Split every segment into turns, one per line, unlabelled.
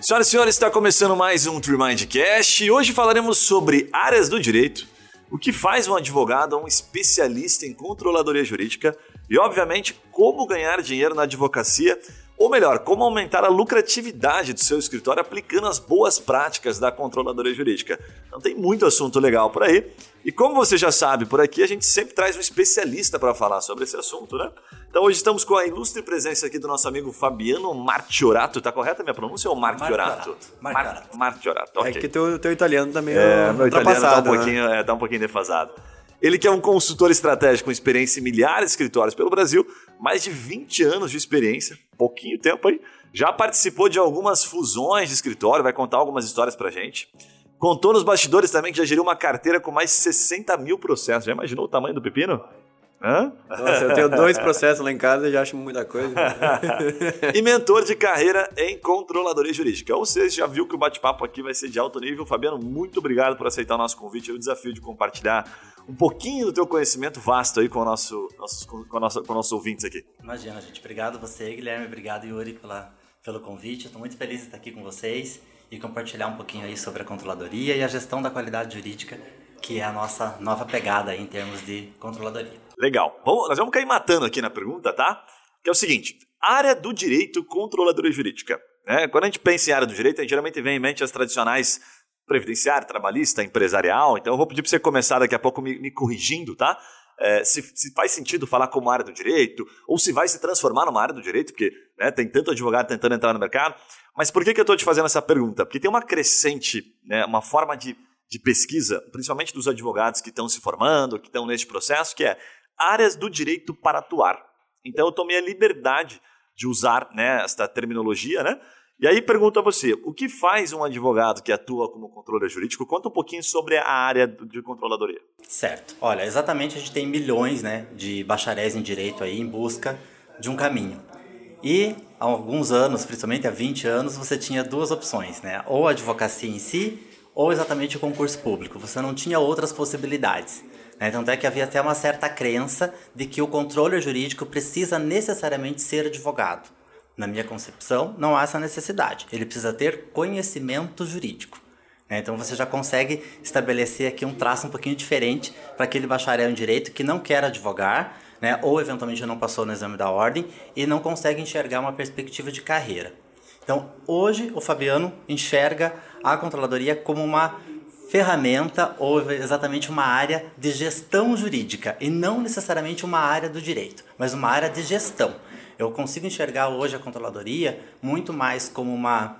Senhoras e senhores, está começando mais um Tremindcast e hoje falaremos sobre áreas do direito, o que faz um advogado um especialista em controladoria jurídica e, obviamente, como ganhar dinheiro na advocacia ou melhor, como aumentar a lucratividade do seu escritório aplicando as boas práticas da controladoria jurídica. Então tem muito assunto legal por aí. E como você já sabe, por aqui a gente sempre traz um especialista para falar sobre esse assunto, né? Então hoje estamos com a ilustre presença aqui do nosso amigo Fabiano Martiorato. Tá correta a minha pronúncia ou Martiorato?
Martiorato.
Martiorato, ok.
É que teu, teu italiano também
é, meu italiano tá um,
né?
pouquinho, é, tá um pouquinho defasado. Ele que é um consultor estratégico com experiência em milhares de escritórios pelo Brasil, mais de 20 anos de experiência, pouquinho tempo aí, já participou de algumas fusões de escritório, vai contar algumas histórias pra gente. Contou nos bastidores também que já geriu uma carteira com mais de 60 mil processos. Já imaginou o tamanho do pepino?
Hã? Nossa, eu tenho dois processos lá em casa e já acho muita coisa.
e mentor de carreira em controladoria jurídica. Ou seja, já viu que o bate-papo aqui vai ser de alto nível. Fabiano, muito obrigado por aceitar o nosso convite e o desafio de compartilhar um pouquinho do teu conhecimento vasto aí com, o nosso, nossos, com, a nossa, com nossos ouvintes aqui.
Imagina, gente. Obrigado você, Guilherme. Obrigado, Yuri, pela, pelo convite. Estou muito feliz de estar aqui com vocês e compartilhar um pouquinho aí sobre a controladoria e a gestão da qualidade jurídica, que é a nossa nova pegada aí em termos de controladoria.
Legal. Vamos, nós vamos cair matando aqui na pergunta, tá? Que é o seguinte: área do direito, controladoria jurídica. É, quando a gente pensa em área do direito, a gente geralmente vem em mente as tradicionais previdenciária, trabalhista, empresarial. Então eu vou pedir para você começar daqui a pouco me, me corrigindo, tá? É, se, se, faz sentido falar como área do direito, ou se vai se transformar numa área do direito, porque né, tem tanto advogado tentando entrar no mercado. Mas por que, que eu estou te fazendo essa pergunta? Porque tem uma crescente, né, uma forma de, de pesquisa, principalmente dos advogados que estão se formando, que estão neste processo, que é áreas do direito para atuar. Então eu tomei a liberdade de usar né, esta terminologia, né? E aí pergunto a você, o que faz um advogado que atua como controlador jurídico? Conta um pouquinho sobre a área de controladoria.
Certo. Olha, exatamente a gente tem milhões né, de bacharéis em direito aí em busca de um caminho. E há alguns anos, principalmente há 20 anos, você tinha duas opções, né? Ou a advocacia em si, ou exatamente o concurso público. Você não tinha outras possibilidades. Né? Tanto é que havia até uma certa crença de que o controle jurídico precisa necessariamente ser advogado. Na minha concepção, não há essa necessidade. Ele precisa ter conhecimento jurídico. Né? Então você já consegue estabelecer aqui um traço um pouquinho diferente para aquele bacharel em direito que não quer advogar, né? ou eventualmente não passou no exame da ordem e não consegue enxergar uma perspectiva de carreira. Então, hoje o Fabiano enxerga a controladoria como uma ferramenta ou exatamente uma área de gestão jurídica e não necessariamente uma área do direito, mas uma área de gestão. Eu consigo enxergar hoje a controladoria muito mais como uma,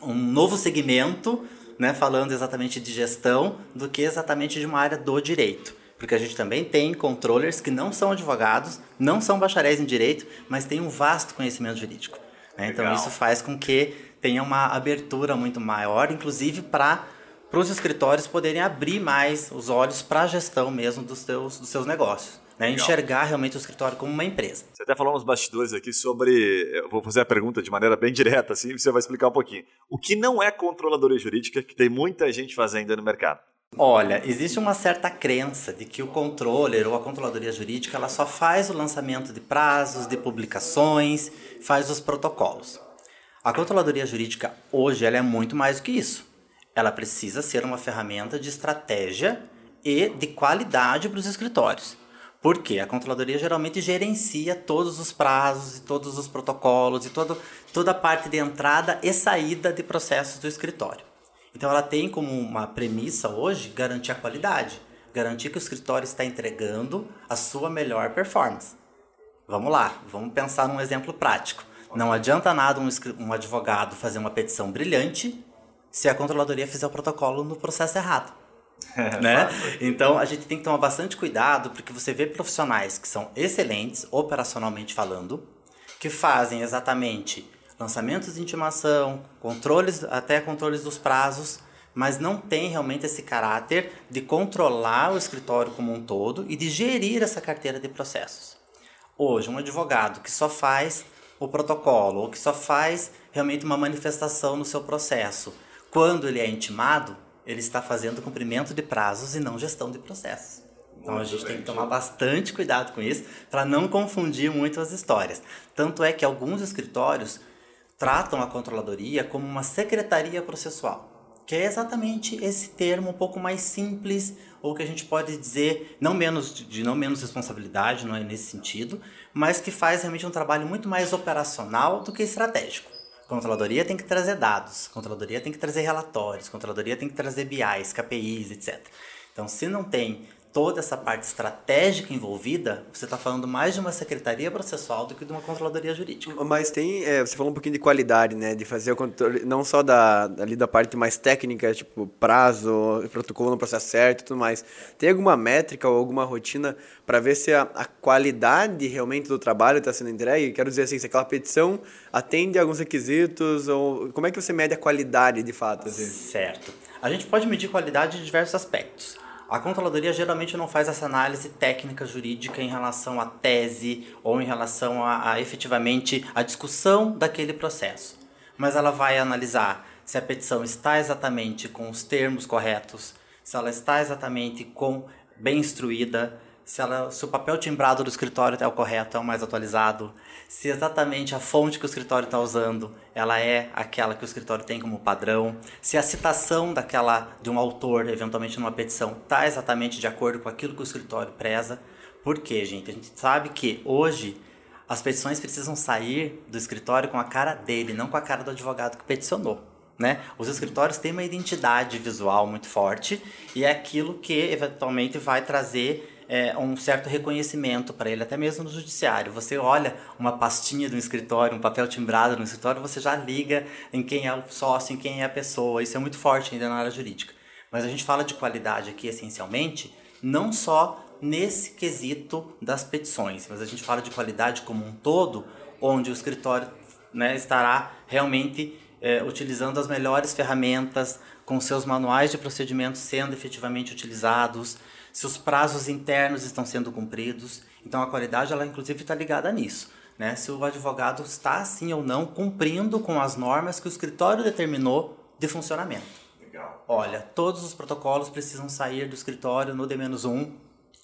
um novo segmento, né, falando exatamente de gestão, do que exatamente de uma área do direito. Porque a gente também tem controllers que não são advogados, não são bacharéis em direito, mas têm um vasto conhecimento jurídico. Né? Então isso faz com que tenha uma abertura muito maior, inclusive para para os escritórios poderem abrir mais os olhos para a gestão mesmo dos seus, dos seus negócios. Né? Enxergar realmente o escritório como uma empresa.
Você até falou nos bastidores aqui sobre. Eu vou fazer a pergunta de maneira bem direta, assim, e você vai explicar um pouquinho. O que não é controladoria jurídica que tem muita gente fazendo no mercado?
Olha, existe uma certa crença de que o controller ou a controladoria jurídica ela só faz o lançamento de prazos, de publicações, faz os protocolos. A controladoria jurídica hoje ela é muito mais do que isso ela precisa ser uma ferramenta de estratégia e de qualidade para os escritórios. Porque a controladoria geralmente gerencia todos os prazos e todos os protocolos e todo, toda a parte de entrada e saída de processos do escritório. Então ela tem como uma premissa hoje garantir a qualidade, garantir que o escritório está entregando a sua melhor performance. Vamos lá, vamos pensar num exemplo prático. Não adianta nada um, um advogado fazer uma petição brilhante se a controladoria fizer o protocolo no processo errado. Né? Então a gente tem que tomar bastante cuidado porque você vê profissionais que são excelentes operacionalmente falando, que fazem exatamente lançamentos de intimação, controles, até controles dos prazos, mas não tem realmente esse caráter de controlar o escritório como um todo e de gerir essa carteira de processos. Hoje, um advogado que só faz o protocolo ou que só faz realmente uma manifestação no seu processo quando ele é intimado, ele está fazendo cumprimento de prazos e não gestão de processos. Então muito a gente bem, tem que tomar bastante cuidado com isso para não confundir muito as histórias. Tanto é que alguns escritórios tratam a controladoria como uma secretaria processual que é exatamente esse termo um pouco mais simples, ou que a gente pode dizer não menos de não menos responsabilidade, não é nesse sentido, mas que faz realmente um trabalho muito mais operacional do que estratégico. Controladoria tem que trazer dados, controladoria tem que trazer relatórios, controladoria tem que trazer BIs, KPIs, etc. Então, se não tem toda essa parte estratégica envolvida, você está falando mais de uma secretaria processual do que de uma controladoria jurídica.
Mas tem, é, você falou um pouquinho de qualidade, né? De fazer o controle, não só da, ali da parte mais técnica, tipo prazo, protocolo no processo certo e tudo mais. Tem alguma métrica ou alguma rotina para ver se a, a, qualidade realmente do trabalho está sendo entregue? Quero dizer assim, se aquela petição atende a alguns requisitos, ou como é que você mede a qualidade de fato? Assim?
Certo. A gente pode medir qualidade de diversos aspectos. A controladoria geralmente não faz essa análise técnica jurídica em relação à tese ou em relação a, a efetivamente a discussão daquele processo, mas ela vai analisar se a petição está exatamente com os termos corretos, se ela está exatamente com bem instruída, se, ela, se o papel timbrado do escritório é o correto, é o mais atualizado, se exatamente a fonte que o escritório está usando ela é aquela que o escritório tem como padrão, se a citação daquela de um autor, eventualmente numa petição, está exatamente de acordo com aquilo que o escritório preza. Por quê, gente? A gente sabe que hoje as petições precisam sair do escritório com a cara dele, não com a cara do advogado que peticionou. Né? Os escritórios têm uma identidade visual muito forte e é aquilo que eventualmente vai trazer é, um certo reconhecimento para ele, até mesmo no judiciário. Você olha uma pastinha do escritório, um papel timbrado no escritório, você já liga em quem é o sócio, em quem é a pessoa. Isso é muito forte ainda na área jurídica. Mas a gente fala de qualidade aqui essencialmente, não só nesse quesito das petições, mas a gente fala de qualidade como um todo, onde o escritório né, estará realmente é, utilizando as melhores ferramentas, com seus manuais de procedimentos sendo efetivamente utilizados, se os prazos internos estão sendo cumpridos. Então a qualidade, ela inclusive está ligada nisso. Né? Se o advogado está sim ou não cumprindo com as normas que o escritório determinou de funcionamento. Legal. Olha, todos os protocolos precisam sair do escritório no D-1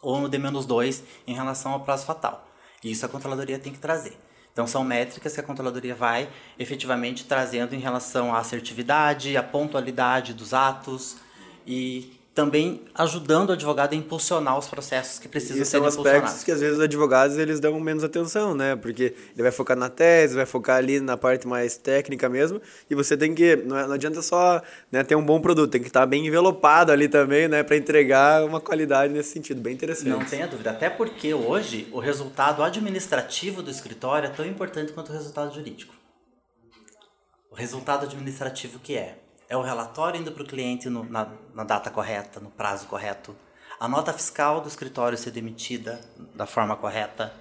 ou no D-2 em relação ao prazo fatal. E isso a controladoria tem que trazer. Então são métricas que a controladoria vai efetivamente trazendo em relação à assertividade, à pontualidade dos atos e também ajudando o advogado a impulsionar os processos que precisam
e
ser
impulsionados. são aspectos que às vezes os advogados eles dão menos atenção, né? Porque ele vai focar na tese, vai focar ali na parte mais técnica mesmo, e você tem que não, é, não adianta só né, ter um bom produto, tem que estar bem envelopado ali também, né, para entregar uma qualidade nesse sentido, bem interessante.
Não tenha dúvida, até porque hoje o resultado administrativo do escritório é tão importante quanto o resultado jurídico. O resultado administrativo que é é o relatório indo para o cliente no, na, na data correta, no prazo correto, a nota fiscal do escritório ser demitida da forma correta,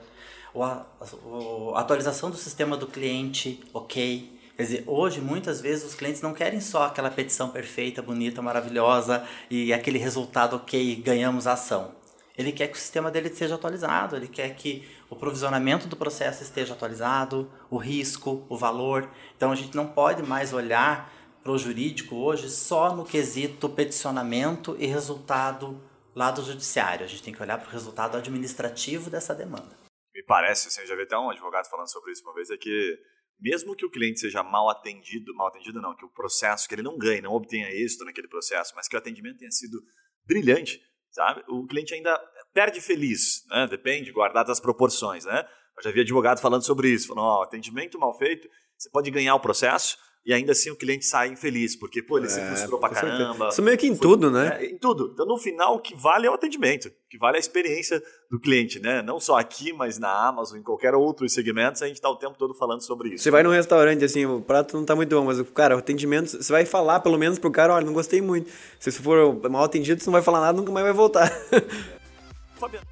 ou a, a, a atualização do sistema do cliente, ok. Quer dizer, hoje muitas vezes os clientes não querem só aquela petição perfeita, bonita, maravilhosa e aquele resultado ok, ganhamos a ação. Ele quer que o sistema dele seja atualizado, ele quer que o provisionamento do processo esteja atualizado, o risco, o valor. Então a gente não pode mais olhar para o jurídico hoje só no quesito peticionamento e resultado lá do judiciário. A gente tem que olhar para o resultado administrativo dessa demanda.
Me parece, assim, eu já vi até um advogado falando sobre isso uma vez, é que mesmo que o cliente seja mal atendido, mal atendido não, que o processo, que ele não ganhe, não obtenha êxito naquele processo, mas que o atendimento tenha sido brilhante, sabe? O cliente ainda perde feliz, né? Depende, guardado as proporções, né? Eu já vi advogado falando sobre isso, falando, ó, atendimento mal feito, você pode ganhar o processo, e ainda assim o cliente sai infeliz, porque, pô, ele é, se frustrou pra caramba.
Isso meio que em foi, tudo, né?
É, em tudo. Então, no final, o que vale é o atendimento, o que vale é a experiência do cliente, né? Não só aqui, mas na Amazon, em qualquer outro segmento, a gente tá o tempo todo falando sobre isso.
Você vai num restaurante, assim, o prato não tá muito bom, mas, cara, o atendimento, você vai falar pelo menos pro cara, olha, não gostei muito. Se você for mal atendido, você não vai falar nada, nunca mais vai voltar.
Fabiano.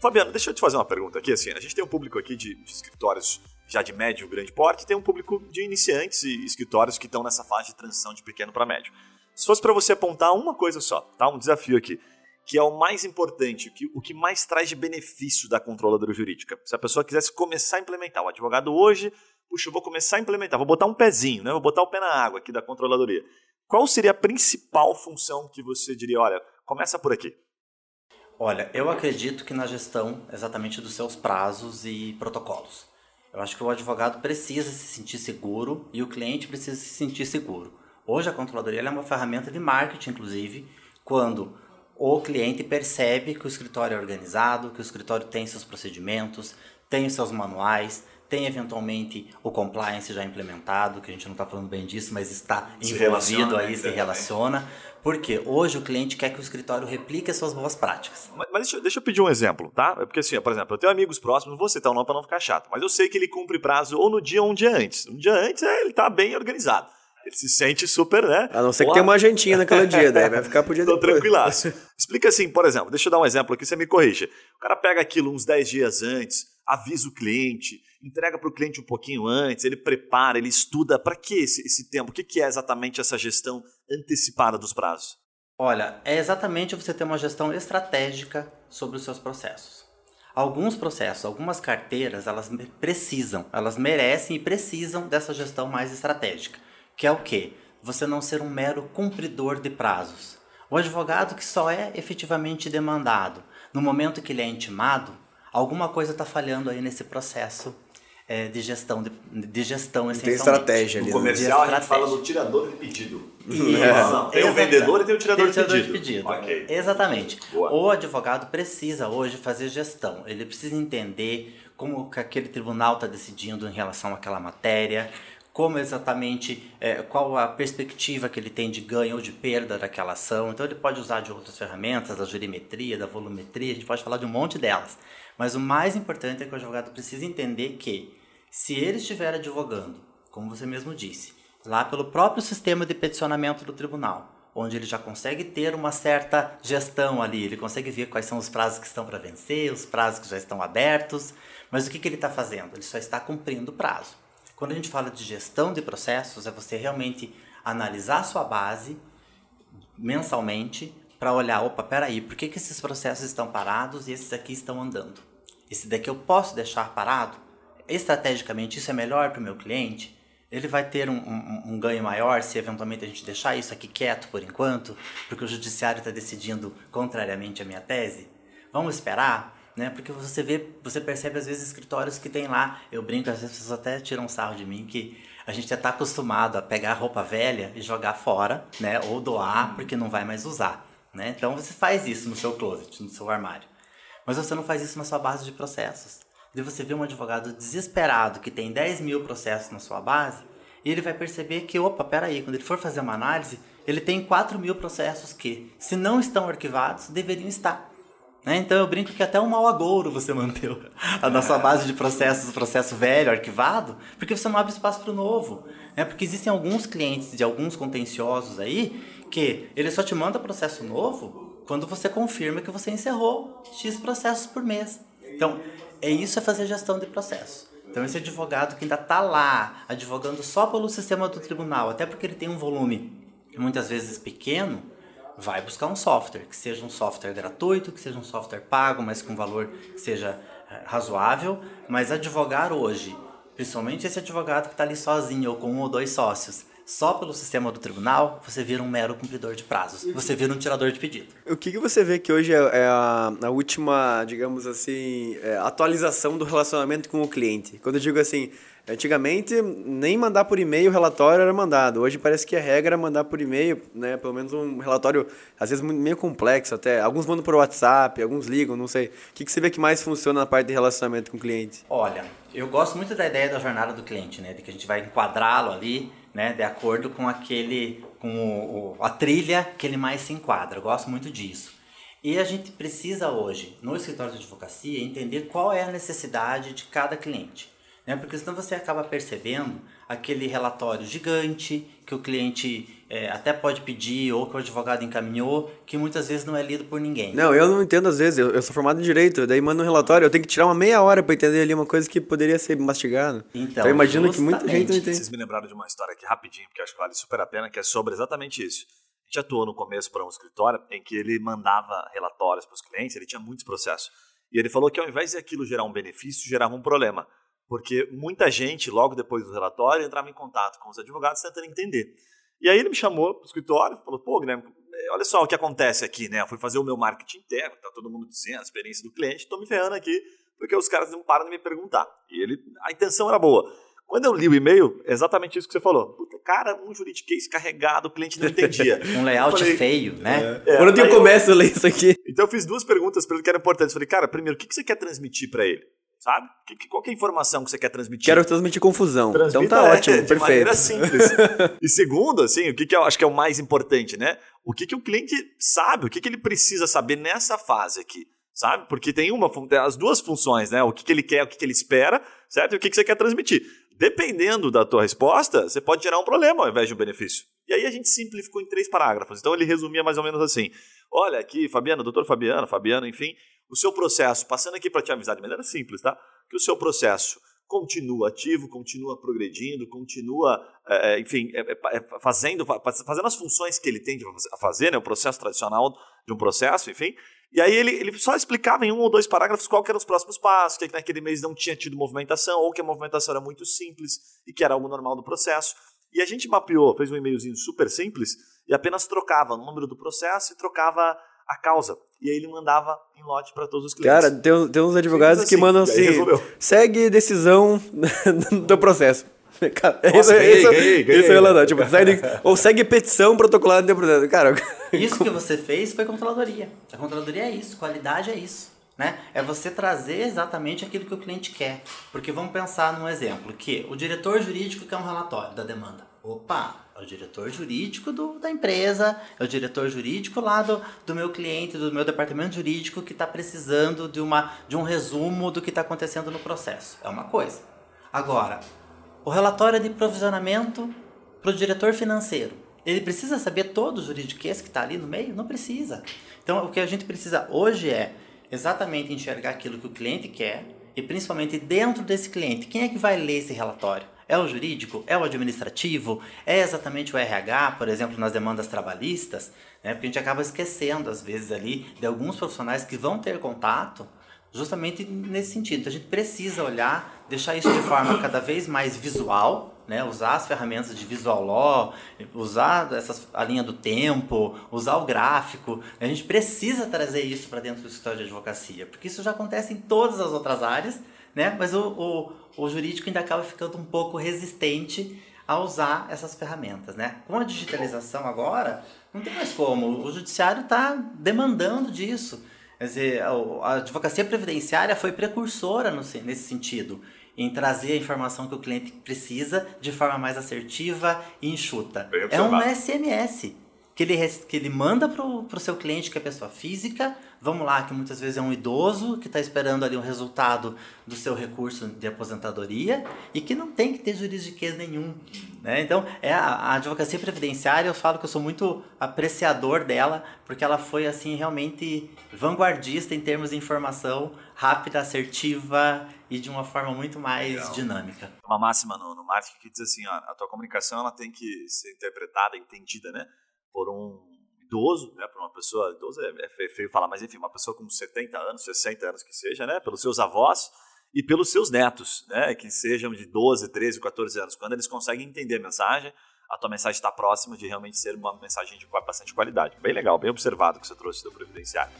Fabiano, deixa eu te fazer uma pergunta aqui, assim, a gente tem um público aqui de, de escritórios já de médio, grande porte, tem um público de iniciantes e escritórios que estão nessa fase de transição de pequeno para médio. Se fosse para você apontar uma coisa só, tá? Um desafio aqui, que é o mais importante, que, o que mais traz de benefício da controladora jurídica. Se a pessoa quisesse começar a implementar, o advogado hoje, puxa, eu vou começar a implementar, vou botar um pezinho, né? Vou botar o pé na água aqui da controladoria. Qual seria a principal função que você diria, olha, começa por aqui?
Olha, eu acredito que na gestão exatamente dos seus prazos e protocolos. Eu acho que o advogado precisa se sentir seguro e o cliente precisa se sentir seguro. Hoje a controladoria é uma ferramenta de marketing, inclusive, quando o cliente percebe que o escritório é organizado, que o escritório tem seus procedimentos, tem os seus manuais, tem eventualmente o compliance já implementado, que a gente não está falando bem disso, mas está se envolvido aí, se relaciona. Porque hoje o cliente quer que o escritório replique as suas boas práticas.
Mas, mas deixa, deixa, eu pedir um exemplo, tá? É porque assim, por exemplo, eu tenho amigos próximos, vou citar o nome para não ficar chato, mas eu sei que ele cumpre prazo ou no dia ou um dia antes. Um dia antes é, ele está bem organizado. Ele se sente super, né?
A não ser que tenha uma jantinha naquele dia, daí vai ficar pro dia
Tô tranquilaço. Explica assim, por exemplo, deixa eu dar um exemplo aqui, você me corrija. O cara pega aquilo uns 10 dias antes, avisa o cliente, entrega para o cliente um pouquinho antes, ele prepara, ele estuda. Para que esse, esse tempo? O que, que é exatamente essa gestão antecipada dos prazos?
Olha, é exatamente você ter uma gestão estratégica sobre os seus processos. Alguns processos, algumas carteiras, elas precisam, elas merecem e precisam dessa gestão mais estratégica. Que é o quê? Você não ser um mero cumpridor de prazos. O advogado que só é efetivamente demandado no momento que ele é intimado, alguma coisa está falhando aí nesse processo é, de gestão, de, de gestão
Tem estratégia ali.
No né? comercial a gente fala do tirador de pedido. Isso. Tem o vendedor e tem o tirador, tem o tirador de pedido.
De pedido. Okay. Exatamente. Boa. O advogado precisa hoje fazer gestão. Ele precisa entender como que aquele tribunal está decidindo em relação àquela matéria, como exatamente, é, qual a perspectiva que ele tem de ganho ou de perda daquela ação. Então ele pode usar de outras ferramentas, da jurimetria, da volumetria, a gente pode falar de um monte delas. Mas o mais importante é que o advogado precisa entender que, se ele estiver advogando, como você mesmo disse, lá pelo próprio sistema de peticionamento do tribunal, onde ele já consegue ter uma certa gestão ali, ele consegue ver quais são os prazos que estão para vencer, os prazos que já estão abertos, mas o que, que ele está fazendo? Ele só está cumprindo o prazo. Quando a gente fala de gestão de processos, é você realmente analisar sua base mensalmente para olhar, opa, peraí, por que, que esses processos estão parados e esses aqui estão andando? Esse daqui eu posso deixar parado? Estrategicamente, isso é melhor para o meu cliente? Ele vai ter um, um, um, ganho maior se eventualmente a gente deixar isso aqui quieto por enquanto, porque o judiciário está decidindo contrariamente à minha tese? Vamos esperar? Né? Porque você vê, você percebe às vezes escritórios que tem lá, eu brinco, às vezes as pessoas até tiram um sarro de mim, que a gente já está acostumado a pegar roupa velha e jogar fora, né? Ou doar porque não vai mais usar. Né? Então você faz isso no seu closet, no seu armário. Mas você não faz isso na sua base de processos. De você ver um advogado desesperado que tem 10 mil processos na sua base e ele vai perceber que, opa, peraí, quando ele for fazer uma análise, ele tem 4 mil processos que, se não estão arquivados, deveriam estar. Né? Então eu brinco que até um mau agouro você manteve a nossa base de processos, processo velho, arquivado, porque você não abre espaço para o novo. Né? Porque existem alguns clientes de alguns contenciosos aí que ele só te manda processo novo quando você confirma que você encerrou X processos por mês. Então, é isso é fazer gestão de processo. Então, esse advogado que ainda está lá, advogando só pelo sistema do tribunal, até porque ele tem um volume muitas vezes pequeno, vai buscar um software, que seja um software gratuito, que seja um software pago, mas com valor que seja eh, razoável. Mas advogar hoje, principalmente esse advogado que está ali sozinho ou com um ou dois sócios, só pelo sistema do tribunal, você vira um mero cumpridor de prazos. Você vira um tirador de pedido.
O que, que você vê que hoje é, é a, a, última, digamos assim, é, atualização do relacionamento com o cliente? Quando eu digo assim, antigamente nem mandar por e-mail o relatório era mandado. Hoje parece que a regra é mandar por e-mail, né? Pelo menos um relatório, às vezes meio complexo até. Alguns mandam por WhatsApp, alguns ligam, não sei. O que, que você vê que mais funciona na parte de relacionamento com o cliente?
Olha, eu gosto muito da ideia da jornada do cliente, né? De que a gente vai enquadrá-lo ali né, de acordo com aquele, com o, a trilha que ele mais se enquadra. Eu gosto muito disso. E a gente precisa hoje, no escritório de advocacia, entender qual é a necessidade de cada cliente. Né? Porque senão você acaba percebendo aquele relatório gigante que o cliente é, até pode pedir ou que o advogado encaminhou, que muitas vezes não é lido por ninguém.
Não, eu não entendo às vezes. Eu, eu sou formado em direito, daí mando um relatório, eu tenho que tirar uma meia hora para entender ali uma coisa que poderia ser mastigada. Então, então eu imagino que muita gente não entende.
Vocês me lembraram de uma história aqui rapidinho, porque acho que vale super a pena, que é sobre exatamente isso. A gente atuou no começo para um escritório em que ele mandava relatórios para os clientes, ele tinha muitos processos. E ele falou que ao invés de aquilo gerar um benefício, gerava um problema. Porque muita gente, logo depois do relatório, entrava em contato com os advogados tentando entender. E aí ele me chamou para o escritório e falou: pô, Guilherme, olha só o que acontece aqui, né? Eu fui fazer o meu marketing interno, tá todo mundo dizendo a experiência do cliente, estou me ferrando aqui porque os caras não param de me perguntar. E ele, a intenção era boa. Quando eu li o e-mail, é exatamente isso que você falou. Puta, cara, um juridiquês carregado, o cliente não entendia.
um layout falei, feio, né?
É, Quando eu começo a ler isso aqui.
Então eu fiz duas perguntas para ele que eram importantes. Falei, cara, primeiro, o que você quer transmitir para ele? Sabe? qual que é a informação que você quer transmitir?
Quero transmitir confusão. Transmita, então tá é, ótimo, de perfeito. maneira
simples. e segundo, assim, o que, que eu acho que é o mais importante, né? O que, que o cliente sabe, o que, que ele precisa saber nessa fase aqui sabe? Porque tem uma as duas funções, né? O que, que ele quer, o que, que ele espera, certo? E o que, que você quer transmitir. Dependendo da tua resposta, você pode gerar um problema ao invés de um benefício. E aí a gente simplificou em três parágrafos. Então ele resumia mais ou menos assim: olha aqui, Fabiano, doutor Fabiano, Fabiano, enfim, o seu processo, passando aqui para te avisar de maneira simples, tá? Que o seu processo continua ativo, continua progredindo, continua, é, enfim, é, é, fazendo, fazendo as funções que ele tem de fazer, né? O processo tradicional de um processo, enfim. E aí ele, ele só explicava em um ou dois parágrafos qual eram os próximos passos, que naquele mês não tinha tido movimentação, ou que a movimentação era muito simples e que era algo normal do processo. E a gente mapeou, fez um e-mailzinho super simples e apenas trocava o número do processo e trocava a causa. E aí ele mandava em lote para todos os clientes.
Cara, tem, tem uns advogados assim, que mandam assim, segue decisão do processo. Cara, Nossa, isso, ganhei, isso, ganhei, ganhei. isso é relatório. Tipo, segue, ou segue petição protocolada de processo. Cara,
isso que você fez foi controladoria. A controladoria é isso, qualidade é isso. Né? É você trazer exatamente aquilo que o cliente quer. Porque vamos pensar num exemplo, que o diretor jurídico quer um relatório da demanda. Opa, é o diretor jurídico do, da empresa, é o diretor jurídico lá do, do meu cliente, do meu departamento jurídico que está precisando de, uma, de um resumo do que está acontecendo no processo. É uma coisa. Agora, o relatório de provisionamento para o diretor financeiro. Ele precisa saber todo o juridiquês que está ali no meio? Não precisa. Então, o que a gente precisa hoje é exatamente enxergar aquilo que o cliente quer e principalmente dentro desse cliente, quem é que vai ler esse relatório? É o jurídico? É o administrativo? É exatamente o RH, por exemplo, nas demandas trabalhistas? Né? Porque a gente acaba esquecendo, às vezes, ali, de alguns profissionais que vão ter contato justamente nesse sentido. Então, a gente precisa olhar, deixar isso de forma cada vez mais visual, né? usar as ferramentas de visual law, usar essas, a linha do tempo, usar o gráfico. A gente precisa trazer isso para dentro do escritório de advocacia, porque isso já acontece em todas as outras áreas, né? mas o, o, o jurídico ainda acaba ficando um pouco resistente a usar essas ferramentas. Né? Com a digitalização agora, não tem mais como. O judiciário está demandando disso. Quer dizer, a advocacia previdenciária foi precursora nesse sentido, em trazer a informação que o cliente precisa de forma mais assertiva e enxuta. É um SMS que ele, que ele manda para o seu cliente, que é pessoa física, vamos lá, que muitas vezes é um idoso que está esperando ali um resultado do seu recurso de aposentadoria e que não tem que ter juridiquês nenhum. Né? Então, é a, a, advocacia previdenciária, eu falo que eu sou muito apreciador dela, porque ela foi assim realmente vanguardista em termos de informação rápida, assertiva e de uma forma muito mais Legal. dinâmica.
Uma máxima no, no marketing que diz assim, ó, a tua comunicação ela tem que ser interpretada, entendida, né? por um idoso, né, por uma pessoa, idoso é, é feio falar, mas enfim, uma pessoa com 70 anos, 60 anos que seja, né, pelos seus avós e pelos seus netos, né, que sejam de 12, 13, 14 anos. Quando eles conseguem entender a mensagem, a tua mensagem está próxima de realmente ser uma mensagem de bastante qualidade. Bem legal, bem observado que você trouxe do Previdenciário.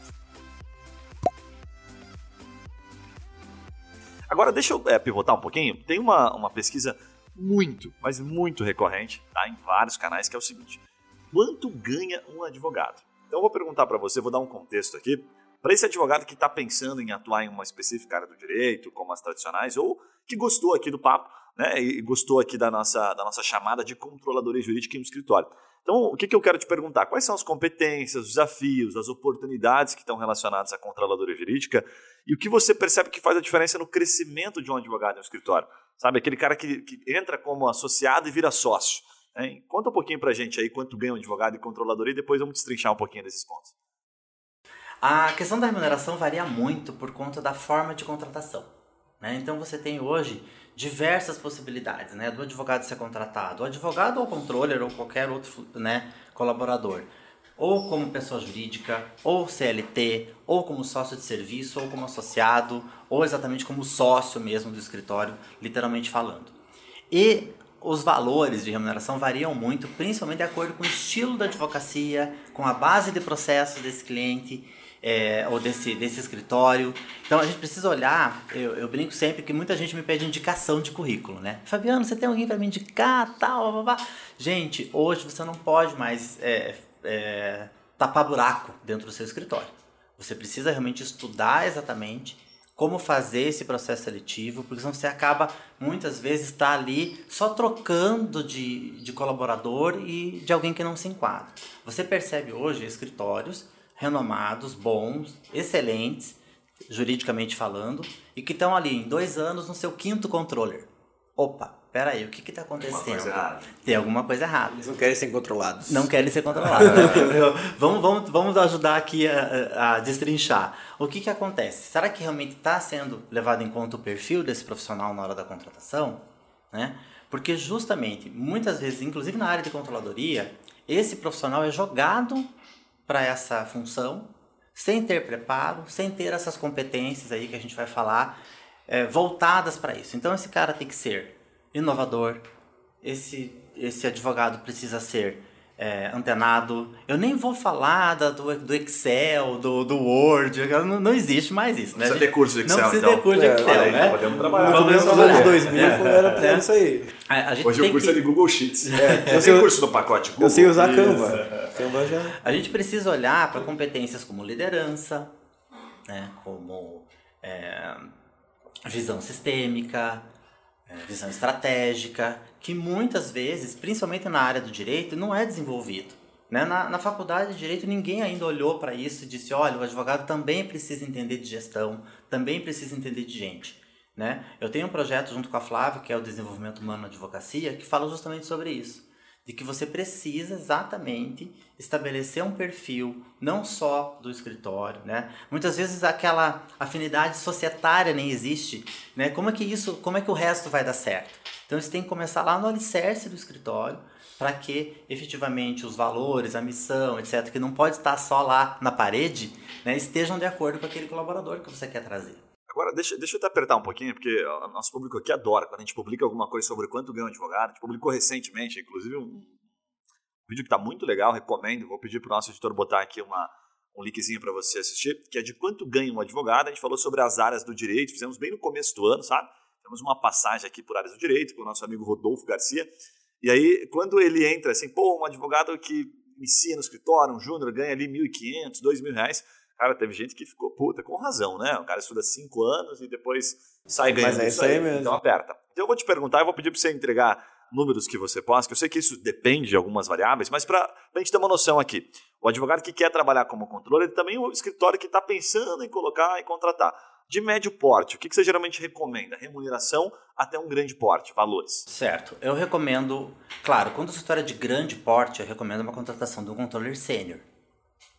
Agora, deixa eu é, pivotar um pouquinho. Tem uma, uma pesquisa muito, mas muito recorrente tá, em vários canais, que é o seguinte quanto ganha um advogado? Então eu vou perguntar para você, vou dar um contexto aqui, para esse advogado que está pensando em atuar em uma específica área do direito, como as tradicionais, ou que gostou aqui do papo, né, e gostou aqui da nossa, da nossa chamada de controladoria jurídica em um escritório. Então, o que, que eu quero te perguntar? Quais são as competências, os desafios, as oportunidades que estão relacionadas à controladoria jurídica e o que você percebe que faz a diferença no crescimento de um advogado em um escritório? Sabe, aquele cara que, que entra como associado e vira sócio. Hein? Conta um pouquinho pra gente aí quanto ganha um advogado e controlador e depois vamos destrinchar um pouquinho desses pontos.
A questão da remuneração varia muito por conta da forma de contratação. Né? Então você tem hoje diversas possibilidades né? do advogado ser contratado, o advogado ou controller ou qualquer outro né, colaborador, ou como pessoa jurídica, ou CLT, ou como sócio de serviço, ou como associado, ou exatamente como sócio mesmo do escritório, literalmente falando. E os valores de remuneração variam muito, principalmente de acordo com o estilo da advocacia, com a base de processos desse cliente é, ou desse, desse escritório. Então a gente precisa olhar, eu, eu, brinco sempre que muita gente me pede indicação de currículo, né? Fabiano, você tem alguém para me indicar, tal, blá, blá. Gente, hoje você não pode mais é, é, tapar buraco dentro do seu escritório. Você precisa realmente estudar exatamente como fazer esse processo seletivo, porque senão você acaba muitas vezes estar tá ali só trocando de, de colaborador e de alguém que não se enquadra. Você percebe hoje escritórios renomados, bons, excelentes, juridicamente falando, e que estão ali em dois anos no seu quinto controller. Opa, peraí, o que está acontecendo? Tem alguma coisa errada.
Eles não querem ser controlados.
Não querem ser controlados. vamos, vamos, vamos ajudar aqui a, a destrinchar. O que, que acontece? Será que realmente está sendo levado em conta o perfil desse profissional na hora da contratação? Né? Porque justamente, muitas vezes, inclusive na área de controladoria, esse profissional é jogado para essa função, sem ter preparo, sem ter essas competências aí que a gente vai falar, é, voltadas para isso. Então esse cara tem que ser inovador, esse, esse advogado precisa ser é, antenado. Eu nem vou falar da, do, do Excel, do, do Word, não, não existe mais isso. Né?
Precisa ter curso de Excel.
Não precisa
então.
ter curso de é, Excel, é, né?
Podemos trabalhar.
Podemos trabalhar. 2000 é, era pra é. isso aí.
A, a Hoje o curso que... é de Google Sheets. É, eu sei curso do pacote Google.
Eu sei usar Canva. Canva
já... A gente precisa olhar para competências como liderança, né? como é, visão sistêmica, é, visão estratégica, que muitas vezes, principalmente na área do direito, não é desenvolvido. Né? Na, na faculdade de direito, ninguém ainda olhou para isso e disse: olha, o advogado também precisa entender de gestão, também precisa entender de gente. Né? Eu tenho um projeto junto com a Flávia, que é o Desenvolvimento Humano na Advocacia, que fala justamente sobre isso de que você precisa exatamente estabelecer um perfil não só do escritório, né? Muitas vezes aquela afinidade societária nem existe, né? Como é que isso, como é que o resto vai dar certo? Então você tem que começar lá no alicerce do escritório para que efetivamente os valores, a missão, etc, que não pode estar só lá na parede, né, estejam de acordo com aquele colaborador que você quer trazer.
Agora, deixa, deixa eu te apertar um pouquinho, porque o nosso público aqui adora quando a gente publica alguma coisa sobre quanto ganha um advogado. A gente publicou recentemente, inclusive, um vídeo que está muito legal, recomendo. Vou pedir para o nosso editor botar aqui uma, um linkzinho para você assistir, que é de quanto ganha um advogado. A gente falou sobre as áreas do direito, fizemos bem no começo do ano, sabe? Temos uma passagem aqui por áreas do direito com o nosso amigo Rodolfo Garcia. E aí, quando ele entra assim, pô, um advogado que inicia no escritório, um júnior, ganha ali R$ 1.500, 2.000 reais Cara, teve gente que ficou puta, com razão, né? O cara estuda cinco anos e depois sai ganhando
Mas é isso aí, aí mesmo.
Então aperta. Então eu vou te perguntar, eu vou pedir para você entregar números que você possa, que eu sei que isso depende de algumas variáveis, mas para a gente ter uma noção aqui. O advogado que quer trabalhar como controle, ele também é o escritório que está pensando em colocar e contratar. De médio porte, o que, que você geralmente recomenda? Remuneração até um grande porte, valores.
Certo. Eu recomendo, claro, quando o escritório é de grande porte, eu recomendo uma contratação de um controller sênior.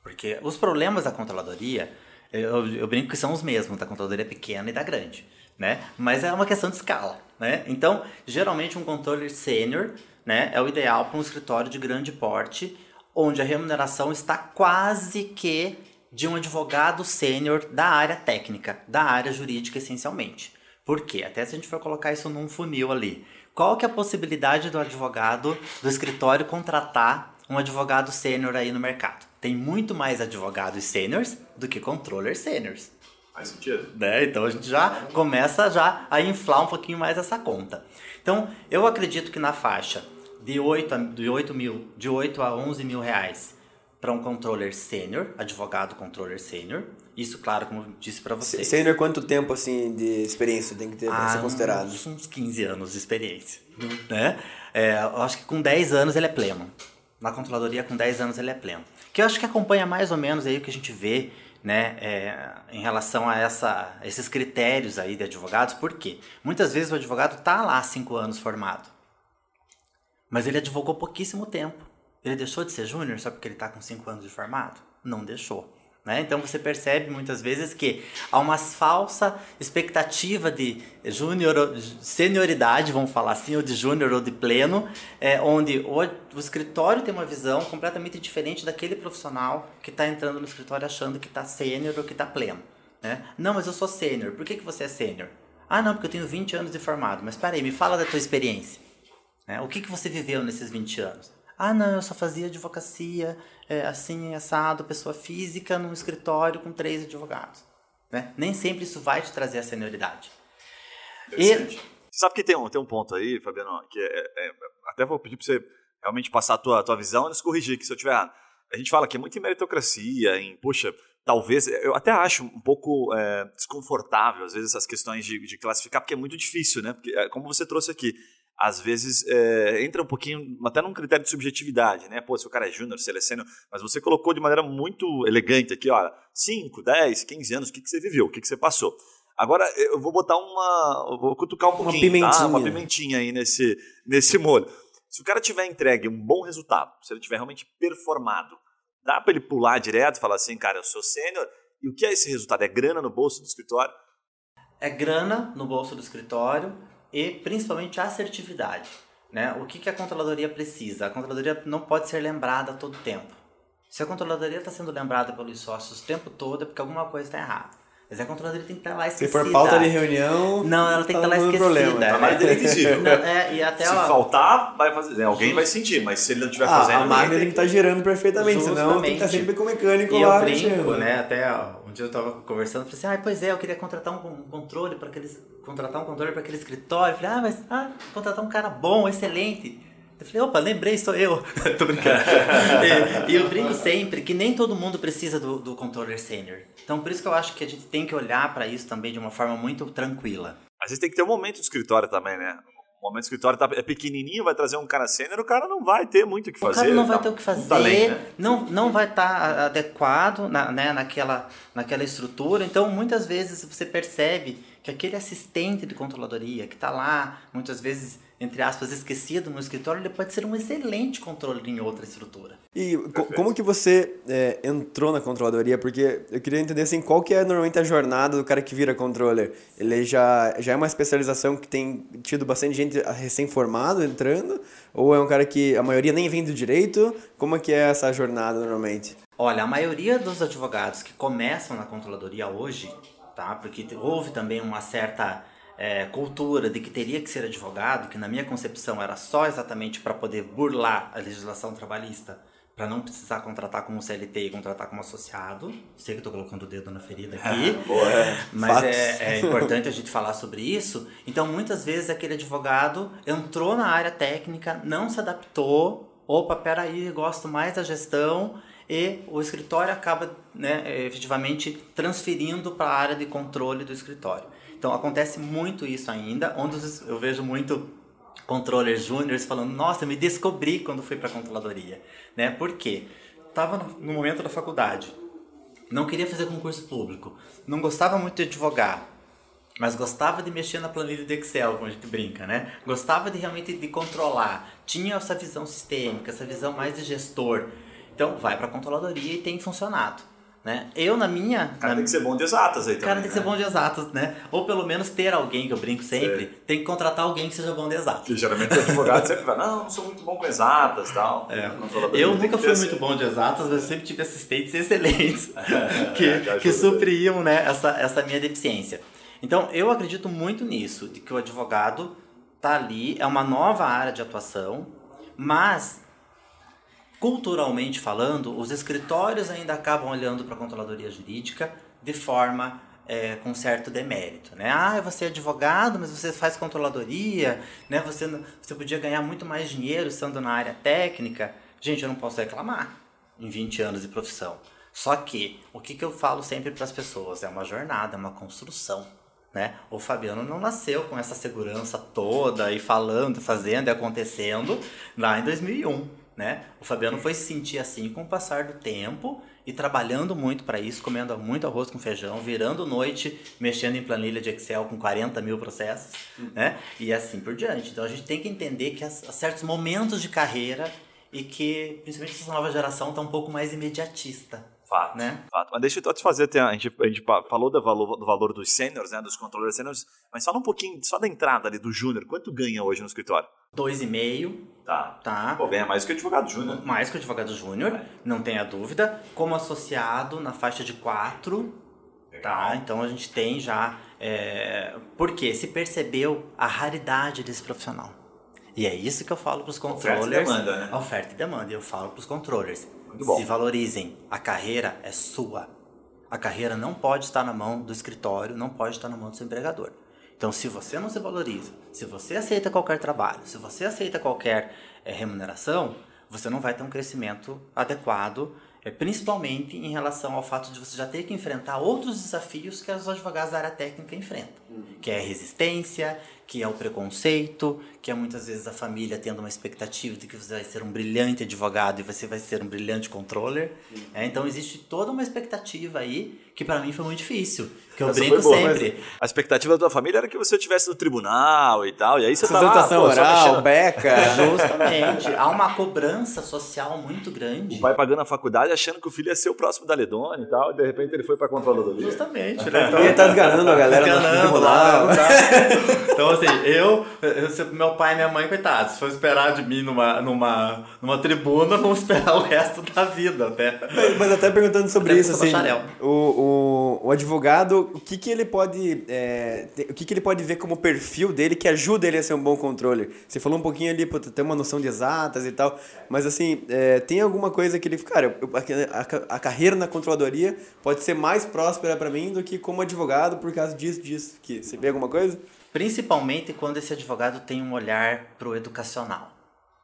Porque os problemas da controladoria, eu, eu brinco que são os mesmos, da controladoria pequena e da grande, né? Mas é uma questão de escala, né? Então, geralmente um controller sênior, né, é o ideal para um escritório de grande porte, onde a remuneração está quase que de um advogado sênior da área técnica, da área jurídica essencialmente. Por quê? Até se a gente for colocar isso num funil ali. Qual que é a possibilidade do advogado do escritório contratar um advogado sênior aí no mercado? Tem muito mais advogados sêniores do que controllers sêniores.
Faz sentido.
Né? Então a gente já começa já a inflar um pouquinho mais essa conta. Então eu acredito que na faixa de 8 a, de 8 mil, de 8 a 11 mil reais para um controller sênior, advogado controller sênior. Isso, claro, como eu disse para vocês.
Sênior, quanto tempo assim de experiência tem que ter para ah, ser considerado?
Uns, uns 15 anos de experiência. Hum. Né? É, eu acho que com 10 anos ele é pleno. Na controladoria, com 10 anos, ele é pleno. Que eu acho que acompanha mais ou menos aí o que a gente vê né, é, em relação a essa, esses critérios aí de advogados. Por quê? Muitas vezes o advogado está lá há 5 anos formado, mas ele advogou pouquíssimo tempo. Ele deixou de ser júnior só porque ele está com 5 anos de formado? Não deixou. Né? Então você percebe muitas vezes que há uma falsa expectativa de júnior, senioridade, vamos falar assim, ou de júnior ou de pleno, é, onde o, o, escritório tem uma visão completamente diferente daquele profissional que está entrando no escritório achando que está sênior ou que está pleno. Né? Não, mas eu sou sênior. Por que, que você é sênior? Ah, não, porque eu tenho 20 anos de formado. Mas peraí, me fala da tua experiência. Né? O que, que você viveu nesses 20 anos? Ah, não, eu só fazia advocacia é, assim, assado, pessoa física, num escritório com três advogados. Né? Nem sempre isso vai te trazer a senioridade.
E... Sabe que tem um, tem um ponto aí, Fabiano, que é, é, até vou pedir para você realmente passar a tua, tua visão e nos corrigir aqui se eu estiver errado. A gente fala que é muito em meritocracia, em, poxa, talvez, eu até acho um pouco é, desconfortável, às vezes, essas questões de, de, classificar, porque é muito difícil, né? Porque, é, como você trouxe aqui, às vezes é, entra um pouquinho, até num critério de subjetividade, né? Pô, se o cara é júnior, se ele é sênior, mas você colocou de maneira muito elegante aqui, olha, 5, 10, 15 anos, o que, que você viveu, o que, que você passou. Agora eu vou botar uma. vou cutucar um pouquinho, uma pimentinha, tá? uma pimentinha aí nesse, nesse molho. Se o cara tiver entregue um bom resultado, se ele tiver realmente performado, dá para ele pular direto e falar assim, cara, eu sou sênior, e o que é esse resultado? É grana no bolso do escritório?
É grana no bolso do escritório e principalmente assertividade. Né? O que, que a controladoria precisa? A controladoria não pode ser lembrada todo o tempo. Se a controladoria está sendo lembrada pelos sócios o tempo todo, é porque alguma coisa está errada. Mas a controladoria tem que estar lá esquecida.
Se for pauta de reunião.
Não, ela tem que tá estar lá esquecida. Problema.
Tá mais
é, e até,
se ó, faltar, vai fazer. Né, alguém vai sentir, mas se ele não estiver ah, fazendo.
A máquina tem que estar tá girando perfeitamente, Justamente. senão tem que estar sempre com o mecânico
e
lá.
Eu brinco, né? Até um dia eu estava conversando, falei assim: ah, pois é, eu queria contratar um controle para aqueles. Contratar um controle para aquele escritório. Eu falei, ah, mas ah, contratar um cara bom, excelente. Eu falei, opa, lembrei, sou eu. Tô brincando. e, e, eu brinco sempre que nem todo mundo precisa do, do controller sênior. Então, por isso que eu acho que a gente tem que olhar para isso também de uma forma muito tranquila.
Às vezes tem que ter um momento de escritório também, né? O momento do escritório tá, é pequenininho, vai trazer um cara sênior, o cara não vai ter muito o que fazer.
O cara não vai tá ter o que fazer, talento, né? não, não vai estar tá adequado na, né, naquela, naquela estrutura. Então, muitas vezes você percebe que aquele assistente de controladoria que está lá, muitas vezes entre aspas, esquecido no escritório, ele pode ser um excelente controle em outra estrutura.
E co como que você é, entrou na controladoria? Porque eu queria entender assim, qual que é normalmente a jornada do cara que vira controller? Ele já, já é uma especialização que tem tido bastante gente recém-formado entrando? Ou é um cara que a maioria nem vem do direito? Como é que é essa jornada normalmente?
Olha, a maioria dos advogados que começam na controladoria hoje, tá? Porque houve também uma certa é, cultura de que teria que ser advogado, que na minha concepção era só exatamente para poder burlar a legislação trabalhista, para não precisar contratar como CLT e contratar como associado. Sei que estou colocando o dedo na ferida aqui,
é,
mas é, é, importante a gente falar sobre isso. Então, muitas vezes aquele advogado entrou na área técnica, não se adaptou, opa, peraí, gosto mais da gestão e o escritório acaba né, efetivamente transferindo para a área de controle do escritório. Então acontece muito isso ainda, onde eu vejo muito controllers júniores falando, nossa, me descobri quando fui para controladoria, né? Por quê? Tava no momento da faculdade, não queria fazer concurso público, não gostava muito de advogar, mas gostava de mexer na planilha de Excel, como a gente brinca, né? Gostava de realmente de controlar, tinha essa visão sistêmica, essa visão mais de gestor. Então vai para a controladoria e tem funcionado. Né? Eu, na minha.
O cara
na...
tem que ser bom de exatas aí também.
O cara tem que
né?
ser bom de exatas, né? Ou pelo menos ter alguém, que eu brinco sempre, é. tem que contratar alguém que seja bom de exatas.
E geralmente o advogado sempre fala, não, não sou muito bom com exatas e tal.
É. Eu nunca fui muito bom de exatas, mas eu sempre tive assistentes excelentes que, que supriam né, essa, essa minha deficiência. Então, eu acredito muito nisso, de que o advogado tá ali, é uma nova área de atuação, mas culturalmente falando, os escritórios ainda acabam olhando para a controladoria jurídica de forma é, com certo demérito, né? Ah, você é advogado, mas você faz controladoria, né? Você, você podia ganhar muito mais dinheiro estando na área técnica. Gente, eu não posso reclamar em 20 anos de profissão. Só que, o que, que eu falo sempre para as pessoas? É uma jornada, é uma construção. Né? O Fabiano não nasceu com essa segurança toda e falando, fazendo e acontecendo lá em 2001 né? O Fabiano foi se sentir assim com o passar do tempo e trabalhando muito para isso, comendo muito arroz com feijão, virando noite, mexendo em planilha de Excel com 40 mil processos, né? E assim por diante. Então a gente tem que entender que há certos momentos de carreira e que, principalmente essa nova geração, está um pouco mais imediatista.
Fato, né? Fato. Mas deixa eu te fazer, a gente, a gente falou do valor, do valor dos seniors, né, dos controllers seniors, mas fala um pouquinho, só da entrada ali do júnior, quanto ganha hoje no escritório?
Dois e meio.
Tá.
Tá.
Pô, ganha mais que o advogado júnior.
Mais que o advogado júnior, é. não tenha dúvida. Como associado, na faixa de quatro. Tá, então a gente tem já. É... Porque se percebeu a raridade desse profissional. E é isso que eu falo para os controllers.
Oferta e demanda, né?
Oferta e demanda. Eu falo para os controllers. Se valorizem. A carreira é sua. A carreira não pode estar na mão do escritório, não pode estar na mão do seu empregador. Então, se você não se valoriza, se você aceita qualquer trabalho, se você aceita qualquer eh, remuneração, você não vai ter um crescimento adequado, eh, principalmente em relação ao fato de você já ter que enfrentar outros desafios que os advogados da área técnica enfrentam, que é resistência, que é o preconceito, que é muitas vezes a família tendo uma expectativa de que você vai ser um brilhante advogado e você vai ser um brilhante controller. É, então existe toda uma expectativa aí que para mim foi muito difícil, que eu
Essa
brinco
boa,
sempre.
A expectativa da tua família era que você estivesse no tribunal e tal, e aí você tá lá,
Sustentação
pô, só
oral, beca.
Justamente. Há uma cobrança social muito grande.
O pai pagando a faculdade achando que o filho ia ser o próximo da Ledone e tal, e de repente ele foi pra controladoria.
Justamente, né? Então,
E ele tá desganando a galera tribunal.
lá, tá? Então, assim, eu, eu, meu pai e minha mãe, coitados, se for esperar de mim numa, numa, numa tribuna, vão esperar o resto da vida, né?
Mas até perguntando sobre
Até
isso, assim, o, o, o advogado, o que, que ele pode é, o que, que ele pode ver como perfil dele que ajuda ele a ser um bom controller? Você falou um pouquinho ali, pô, ter uma noção de exatas e tal, mas assim, é, tem alguma coisa que ele, cara, eu- a, a- a carreira na controladoria pode ser mais próspera para mim do que como advogado por causa disso, disso, que você vê alguma coisa?
Principalmente quando esse advogado tem um olhar pro educacional.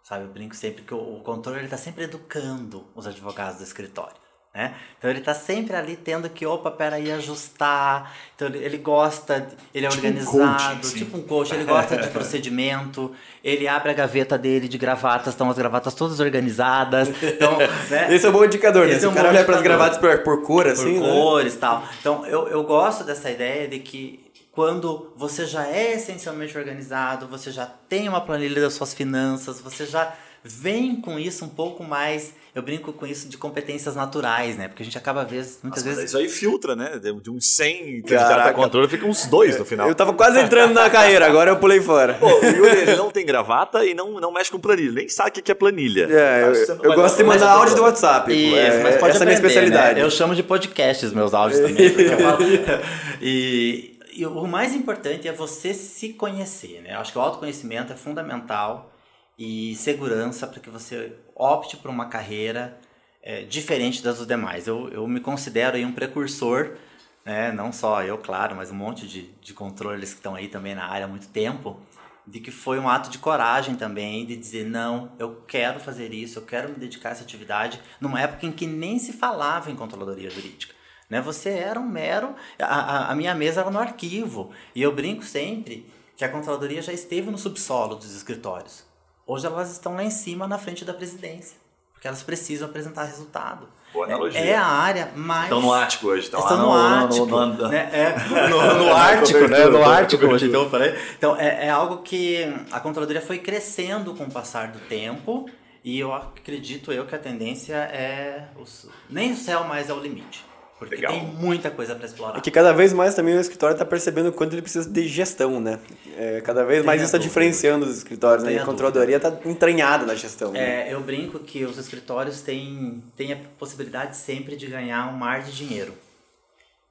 Sabe, eu brinco sempre que o, o controle ele está sempre educando os advogados do escritório. Né? Então ele está sempre ali tendo que, opa, peraí, ajustar. Então ele, ele gosta, ele é
Tipo um
organizado,
coach, sim.
tipo um coach, ele gosta de procedimento, ele abre a gaveta dele de gravatas, estão as gravatas todas organizadas. Então, né?
Esse é um bom indicador, né?
Esse
Se
é
o
um
cara
bom
olha para as gravatas por, por cor,
por
assim, né?
cores e tal. Então, eu, eu gosto dessa ideia de que quando você já é essencialmente organizado, você já tem uma planilha das suas finanças, você já vem com isso um pouco mais, eu brinco com isso de competências naturais, né? Porque a gente acaba, vezes, muitas
Nossa,
vezes...
isso aí filtra, né? De uns 100 que tá controle, fica uns dois no final.
Eu tava quase entrando na carreira, agora eu pulei fora.
Pô, o Yuri, ele não tem gravata e não, não mexe com planilha, nem sabe o que é planilha.
É, eu, eu gosto de
dar-
mandar áudio do WhatsApp.
Isso,
É,
mas pode
essa é a minha
aprender,
especialidade.
né? Eu chamo de podcast os meus áudios também. porque eu falo- e, e o mais importante é você se conhecer, né? Eu acho que o autoconhecimento é fundamental e segurança para que você opte por uma carreira é, diferente das dos demais. Eu, eu me considero aí um precursor, né? não só eu, claro, mas um monte de, de controles que estão aí também na área há muito tempo, de que foi um ato de coragem também, de dizer, não, eu quero fazer isso, eu quero me dedicar a essa atividade, numa época em que nem se falava em controladoria jurídica. Né? Você era um mero... A, a, a minha mesa era no arquivo. E eu brinco sempre que a controladoria já esteve no subsolo dos escritórios. Hoje elas estão lá em cima, na frente da presidência. Porque elas precisam apresentar resultado.
Boa analogia.
É, é a área mais...
Estão no Ático hoje. Estão,
Estão
lá
no Ártico,
no- no-
né? É, no, no Ártico, né?
Cobertura,
No Ártico, hoje, então eu falei. Então, é, é algo que a controladoria foi crescendo com o passar do tempo e eu acredito eu que a tendência é... os- nem o céu mais é o limite. Porque
Legal.
tem muita coisa para explorar.
É que cada vez mais também o escritório está percebendo o quanto ele precisa de gestão, né? É, cada vez mais
Tem
isso está diferenciando os escritórios, né? E a controladoria está entranhada na gestão. né?
É, eu brinco que os escritórios têm, têm a possibilidade sempre de ganhar um mar de dinheiro.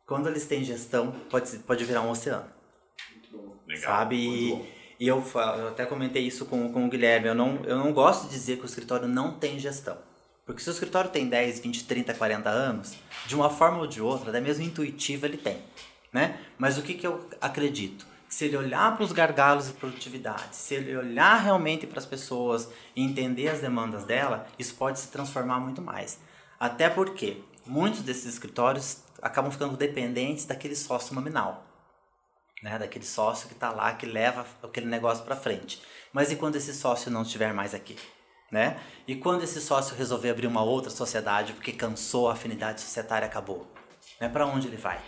Quando eles têm gestão, pode, pode virar um oceano.
Legal,
sabe?
muito
E,
bom.
e eu, eu até comentei isso com, com o Guilherme. Eu não, eu não gosto de dizer que o escritório não tem gestão. Porque se o escritório tem 10, 20, 30, 40 anos, de uma forma ou de outra, até mesmo intuitiva, ele tem. Né? Mas o que, que eu acredito? Se ele olhar para os gargalos de produtividade, se ele olhar realmente para as pessoas e entender as demandas dela, isso pode se transformar muito mais. Até porque muitos desses escritórios acabam ficando dependentes daquele sócio nominal né, daquele sócio que está lá, que leva aquele negócio para frente. Mas e quando esse sócio não estiver mais aqui? Né? E quando esse sócio resolver abrir uma outra sociedade porque cansou, a afinidade societária acabou? Né? Para onde ele vai?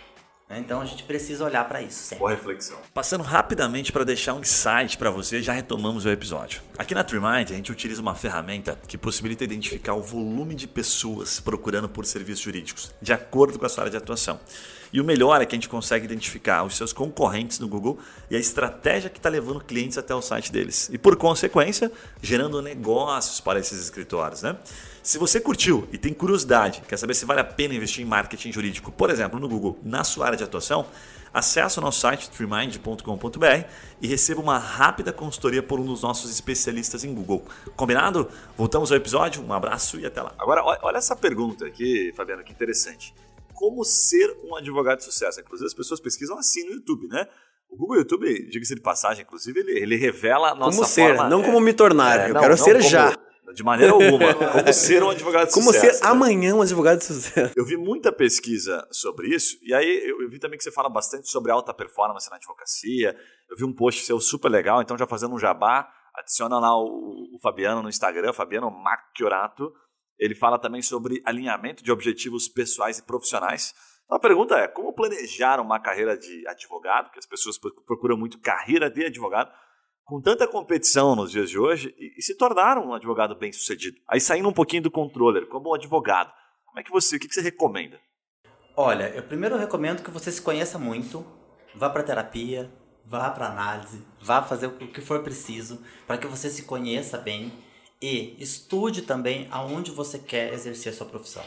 Né? Então a gente precisa olhar para isso sempre.
Boa reflexão. Passando rapidamente para deixar um insight para você, já retomamos o episódio. Aqui na TreeMind a gente utiliza uma ferramenta que possibilita identificar o volume de pessoas procurando por serviços jurídicos, de acordo com a sua área de atuação. E o melhor é que a gente consegue identificar os seus concorrentes no Google e a estratégia que está levando clientes até o site deles. E por consequência, gerando negócios para esses escritórios. Né? Se você curtiu e tem curiosidade, quer saber se vale a pena investir em marketing jurídico, por exemplo, no Google, na sua área de atuação, acesse o nosso site freemind.com.br e receba uma rápida consultoria por um dos nossos especialistas em Google. Combinado? Voltamos ao episódio, um abraço e até lá. Agora, olha essa pergunta aqui, Fabiano, que interessante. Como ser um advogado de sucesso? Inclusive, as pessoas pesquisam assim no YouTube, né? O Google YouTube, diga-se de passagem, inclusive, ele, ele revela a nossa
como ser,
forma,
não como me tornar. É, eu
não,
quero
não
ser
como-
já.
De maneira alguma. Como ser um advogado de
Como
sucesso.
ser
né?
amanhã um advogado de sucesso.
Eu vi muita pesquisa sobre isso, e aí eu, vi também que você fala bastante sobre alta performance na advocacia. Eu vi um post seu super legal, então já fazendo um jabá, adiciona lá o, o Fabiano no Instagram, Fabiano Macchiorato. Ele fala também sobre alinhamento de objetivos pessoais e profissionais. Então a pergunta é: como planejar uma carreira de advogado? Que as pessoas pro- procuram muito carreira de advogado com tanta competição nos dias de hoje e, e se tornar um advogado bem sucedido. Aí saindo um pouquinho do controller, como advogado, como é que você, o que que você recomenda?
Olha, eu primeiro recomendo que você se conheça muito, vá para terapia, vá para análise, vá fazer o que for preciso para que você se conheça bem e estude também aonde você quer exercer a sua profissão.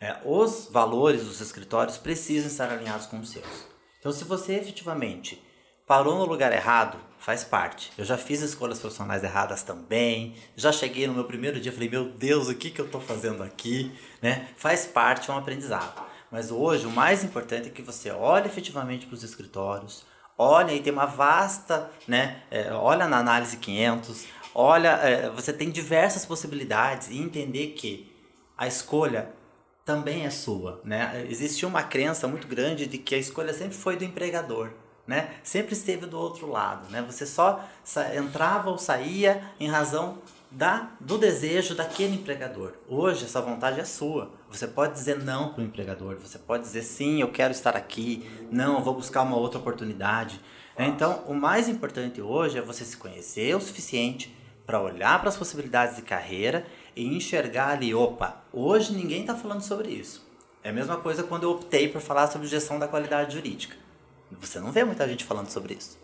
É, os valores dos escritórios precisam estar alinhados com os seus. Então, se você efetivamente parou no lugar errado, faz parte. Eu já fiz escolhas profissionais erradas também. Já cheguei no meu primeiro dia e falei, meu Deus, o que, que eu estou fazendo aqui? Né? Faz parte, é um aprendizado. Mas hoje o mais importante é que você olhe efetivamente para os escritórios, olha e tem uma vasta, né? é, olha na análise 500, olha, é, você tem diversas possibilidades e entender que a escolha também é sua, né? Existe uma crença muito grande de que a escolha sempre foi do empregador, né? Sempre esteve do outro lado, né? Você só entrava ou saía em razão da do desejo daquele empregador. Hoje essa vontade é sua. Você pode dizer não para o empregador, você pode dizer sim, eu quero estar aqui, não, eu vou buscar uma outra oportunidade. né? Então, o mais importante hoje é você se conhecer o suficiente para olhar para as possibilidades de carreira e enxergar ali, opa, hoje ninguém está falando sobre isso. É a mesma coisa quando eu optei por falar sobre gestão da qualidade jurídica. Você não vê muita gente falando sobre isso.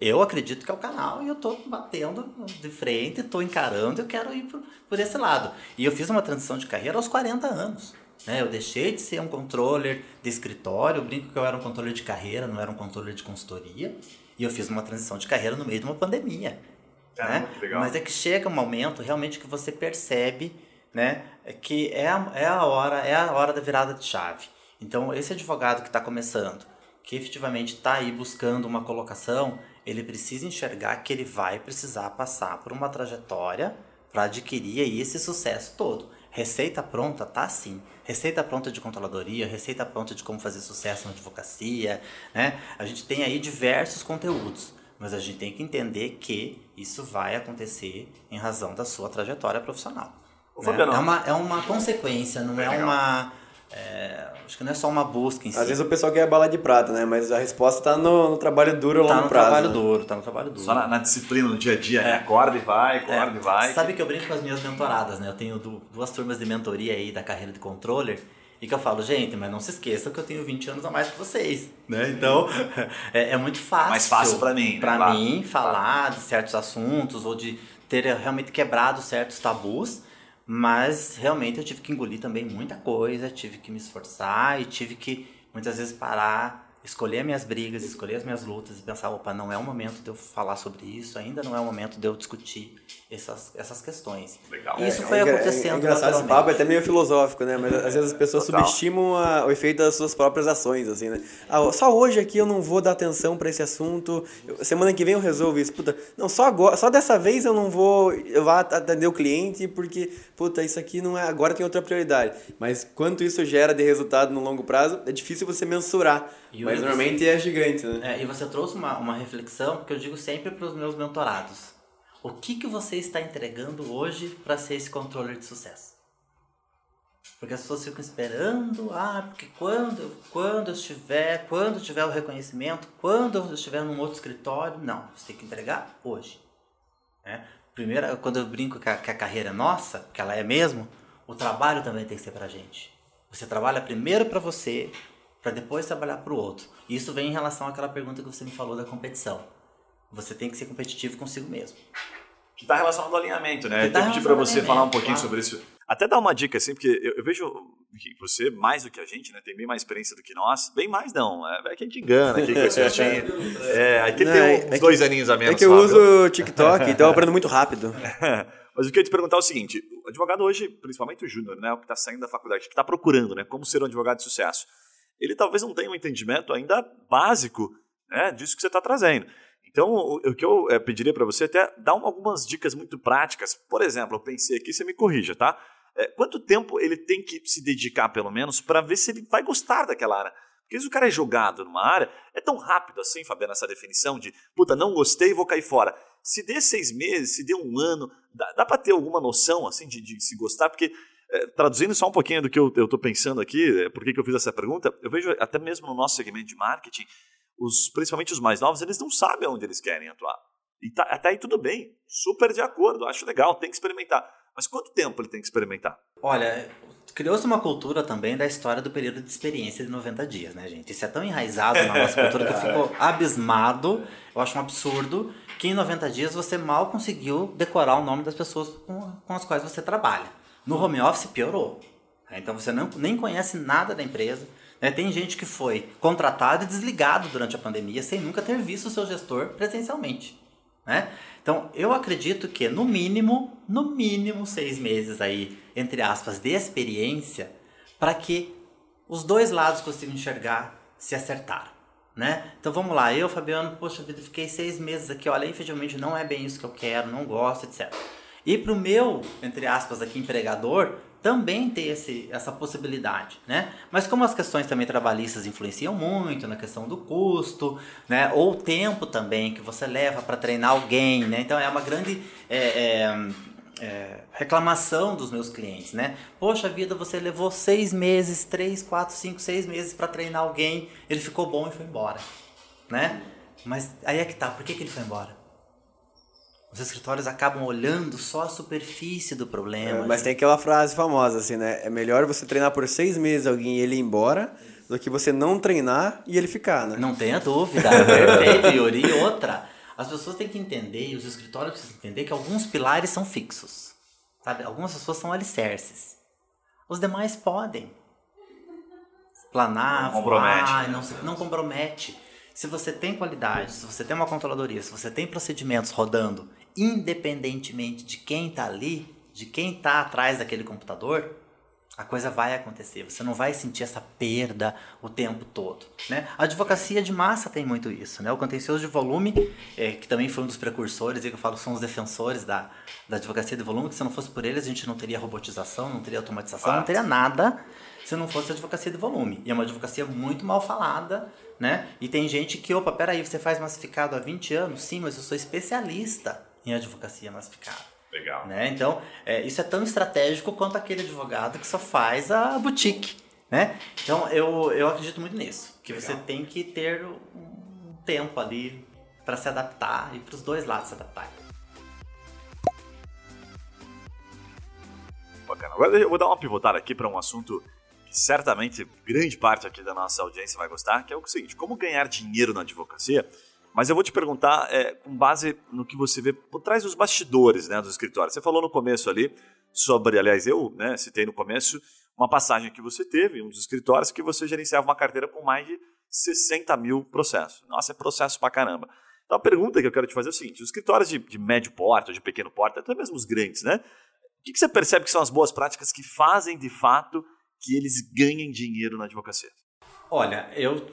Eu acredito que é o canal e eu tô batendo de frente, estou encarando eu quero ir por, por esse lado. E eu fiz uma transição de carreira aos 40 anos. Né? Eu deixei de ser um controller de escritório, eu brinco que eu era um controller de carreira, não era um controller de consultoria. E eu fiz uma transição de carreira no meio de uma pandemia.
Caramba,
né? Mas é que chega um momento realmente que você percebe né, que é a, é a hora é a hora da virada de chave. Então, esse advogado que está começando, que efetivamente está aí buscando uma colocação, ele precisa enxergar que ele vai precisar passar por uma trajetória para adquirir aí esse sucesso todo. Receita pronta tá sim. Receita pronta de controladoria, receita pronta de como fazer sucesso na advocacia, né? A gente tem aí diversos conteúdos, mas a gente tem que entender que isso vai acontecer em razão da sua trajetória profissional. Né? É, uma, é uma consequência, não é
Legal.
uma. É, acho que não é só uma busca em si.
Às vezes o pessoal quer bala de prata, né? Mas a resposta tá no, no trabalho duro a
tá
longo
no
prazo.
trabalho
né?
duro, tá no trabalho duro.
Só na, na disciplina, no dia a dia, né? Acorda e vai, acorda e vai.
É. Sabe que eu brinco com as minhas mentoradas, né? Eu tenho du- duas turmas de mentoria aí da carreira de controller. E que eu falo, gente, mas não se esqueçam que eu tenho 20 anos a mais que vocês, né? Então, é, é muito fácil.
Mais fácil pra mim, né?
Pra
Claro.
mim, falar de certos assuntos ou de ter realmente quebrado certos tabus. Mas realmente eu tive que engolir também muita coisa, tive que me esforçar e tive que muitas vezes parar, escolher minhas brigas, escolher as minhas lutas e pensar, opa, não é o momento de eu falar sobre isso, ainda não é o momento de eu discutir essas, essas questões.
Legal.
E isso
É,
foi
é engra-
acontecendo
É engraçado esse papo, é até meio filosófico, né? Mas às vezes as pessoas
Total.
subestimam a- o efeito das suas próprias ações, assim, né? Ah, só hoje aqui eu não vou dar atenção pra esse assunto. eu- semana que vem eu resolvo isso. Puta, não, só agora, só dessa vez eu não vou eu vou atender o cliente porque, puta, isso aqui não é, agora tem outra prioridade. Mas quanto isso gera de resultado no longo prazo, é difícil você mensurar.
E
mas normalmente é gigante, né?
É, e você trouxe uma, uma reflexão que eu digo sempre para os meus mentorados. O que, que você está entregando hoje para ser esse controller de sucesso? Porque as pessoas ficam esperando, ah, porque quando, quando eu estiver, quando tiver o reconhecimento, quando eu estiver num outro escritório, não, você tem que entregar hoje. Né? Primeiro, quando eu brinco que a, que a carreira é nossa, que ela é mesmo, o trabalho também tem que ser pra gente. Você trabalha primeiro para você, para depois trabalhar para o outro. Isso vem em relação àquela pergunta que você me falou da competição. Você tem que ser competitivo consigo mesmo.
Que está relacionado ao alinhamento, né?
Que tá
eu pedir para você falar um pouquinho
claro.
sobre isso. Até dar uma dica, assim, porque eu, eu vejo você, mais do que a gente, né, tem bem mais experiência do que nós. Bem mais não, é, é que a gente engana aqui com esse É, aqui
Não,
tem
é-
uns
é que-
dois aninhos a menos.
É que eu
Fábio.
uso o TikTok, então eu aprendo muito rápido.
Mas o que eu ia te perguntar é o seguinte: o advogado hoje, principalmente o júnior, né, o que está saindo da faculdade, que está procurando, né, como ser um advogado de sucesso, ele talvez não tenha um entendimento ainda básico né, disso que você está trazendo. Então, o, que eu eh, pediria para você é até dar um- algumas dicas muito práticas. Por exemplo, eu pensei aqui, você me corrija, tá? Eh, quanto tempo ele tem que se dedicar, pelo menos, para ver se ele vai gostar daquela área? Porque se o cara é jogado numa área, é tão rápido assim, Fabiano, essa definição de puta, não gostei, vou cair fora. Se der seis meses, se der um ano, dá, dá para ter alguma noção assim de, de se gostar? Porque, eh, traduzindo só um pouquinho do que eu estou pensando aqui, eh, por que eu fiz essa pergunta, eu vejo até mesmo no nosso segmento de marketing, os, principalmente os mais novos, eles não sabem onde eles querem atuar. E tá, até aí tudo bem, super de acordo, acho legal, tem que experimentar. Mas quanto tempo ele tem que experimentar?
Olha, criou-se uma cultura também da história do período de experiência de 90 dias, né, gente? Isso é tão enraizado na nossa cultura que eu fico abismado, eu acho um absurdo, que em 90 dias você mal conseguiu decorar o nome das pessoas com, com as quais você trabalha. No home office piorou. né? Então você não, nem conhece nada da empresa. Né? Tem gente que foi contratado e desligado durante a pandemia sem nunca ter visto o seu gestor presencialmente. Né? Então, eu acredito que no mínimo, no mínimo seis meses aí, entre aspas, de experiência, para que os dois lados consigam enxergar se acertar. Né? Então vamos lá, eu, Fabiano, poxa vida, fiquei seis meses aqui, olha, efetivamente não é bem isso que eu quero, não gosto, etc. E para o meu, entre aspas, aqui, empregador, também ter esse, essa possibilidade, né? Mas como as questões também trabalhistas influenciam muito na questão do custo, né? Ou o tempo também que você leva para treinar alguém, né? Então é uma grande é, é, é, reclamação dos meus clientes, né? Poxa vida, você levou seis meses, três, quatro, cinco, seis meses para treinar alguém, ele ficou bom e foi embora, né? Mas aí é que tá, por que, que ele foi embora? Os escritórios acabam olhando só a superfície do problema.
É, Mas tem aquela frase famosa, assim, né? É melhor você treinar por seis meses alguém e ele ir embora do que você não treinar e ele ficar, né?
Não tenha dúvida, perfeito, Yuri. E outra, as pessoas têm que entender, e os escritórios precisam entender que alguns pilares são fixos. Sabe? Algumas pessoas são alicerces. Os demais podem. Planar,
Não compromete,
voar,
né?
não, se- não compromete. Se você tem qualidade, se você tem uma controladoria, se você tem procedimentos rodando, independentemente de quem está ali, de quem está atrás daquele computador, a coisa vai acontecer. Você não vai sentir essa perda o tempo todo. Né? A advocacia de massa tem muito isso. Né? O contencioso de volume, eh, que também foi um dos precursores, e que eu falo são os defensores da, da advocacia de volume, que se não fosse por eles a gente não teria robotização, não teria automatização, não teria nada se não fosse a advocacia de volume. E é uma advocacia muito mal falada, né? E tem gente que, opa, peraí, você faz massificado há 20 anos? Sim, mas eu sou especialista em advocacia massificada.
Legal.
Né? Então, é, isso é tão estratégico quanto aquele advogado que só faz a boutique. Né? Então, eu, eu acredito muito nisso. Que você
Legal.
tem que ter um tempo ali para se adaptar e para os dois lados se adaptarem.
Bacana. Agora eu vou dar uma pivotada aqui para um assunto que certamente grande parte aqui da nossa audiência vai gostar, que é o seguinte: como ganhar dinheiro na advocacia. Mas eu vou te perguntar é, com base no que você vê por trás dos bastidores né, dos escritórios. Você falou no começo ali sobre, aliás, eu né, citei no começo uma passagem que você teve um dos escritórios que você gerenciava uma carteira com mais de 60 mil processos. Nossa, é processo pra caramba. Então a pergunta que eu quero te fazer é o seguinte: os escritórios de, de médio porte ou de pequeno porte, até mesmo os grandes, né? O que, que você percebe que são as boas práticas que fazem de fato que eles ganhem dinheiro na advocacia?
Olha, eu,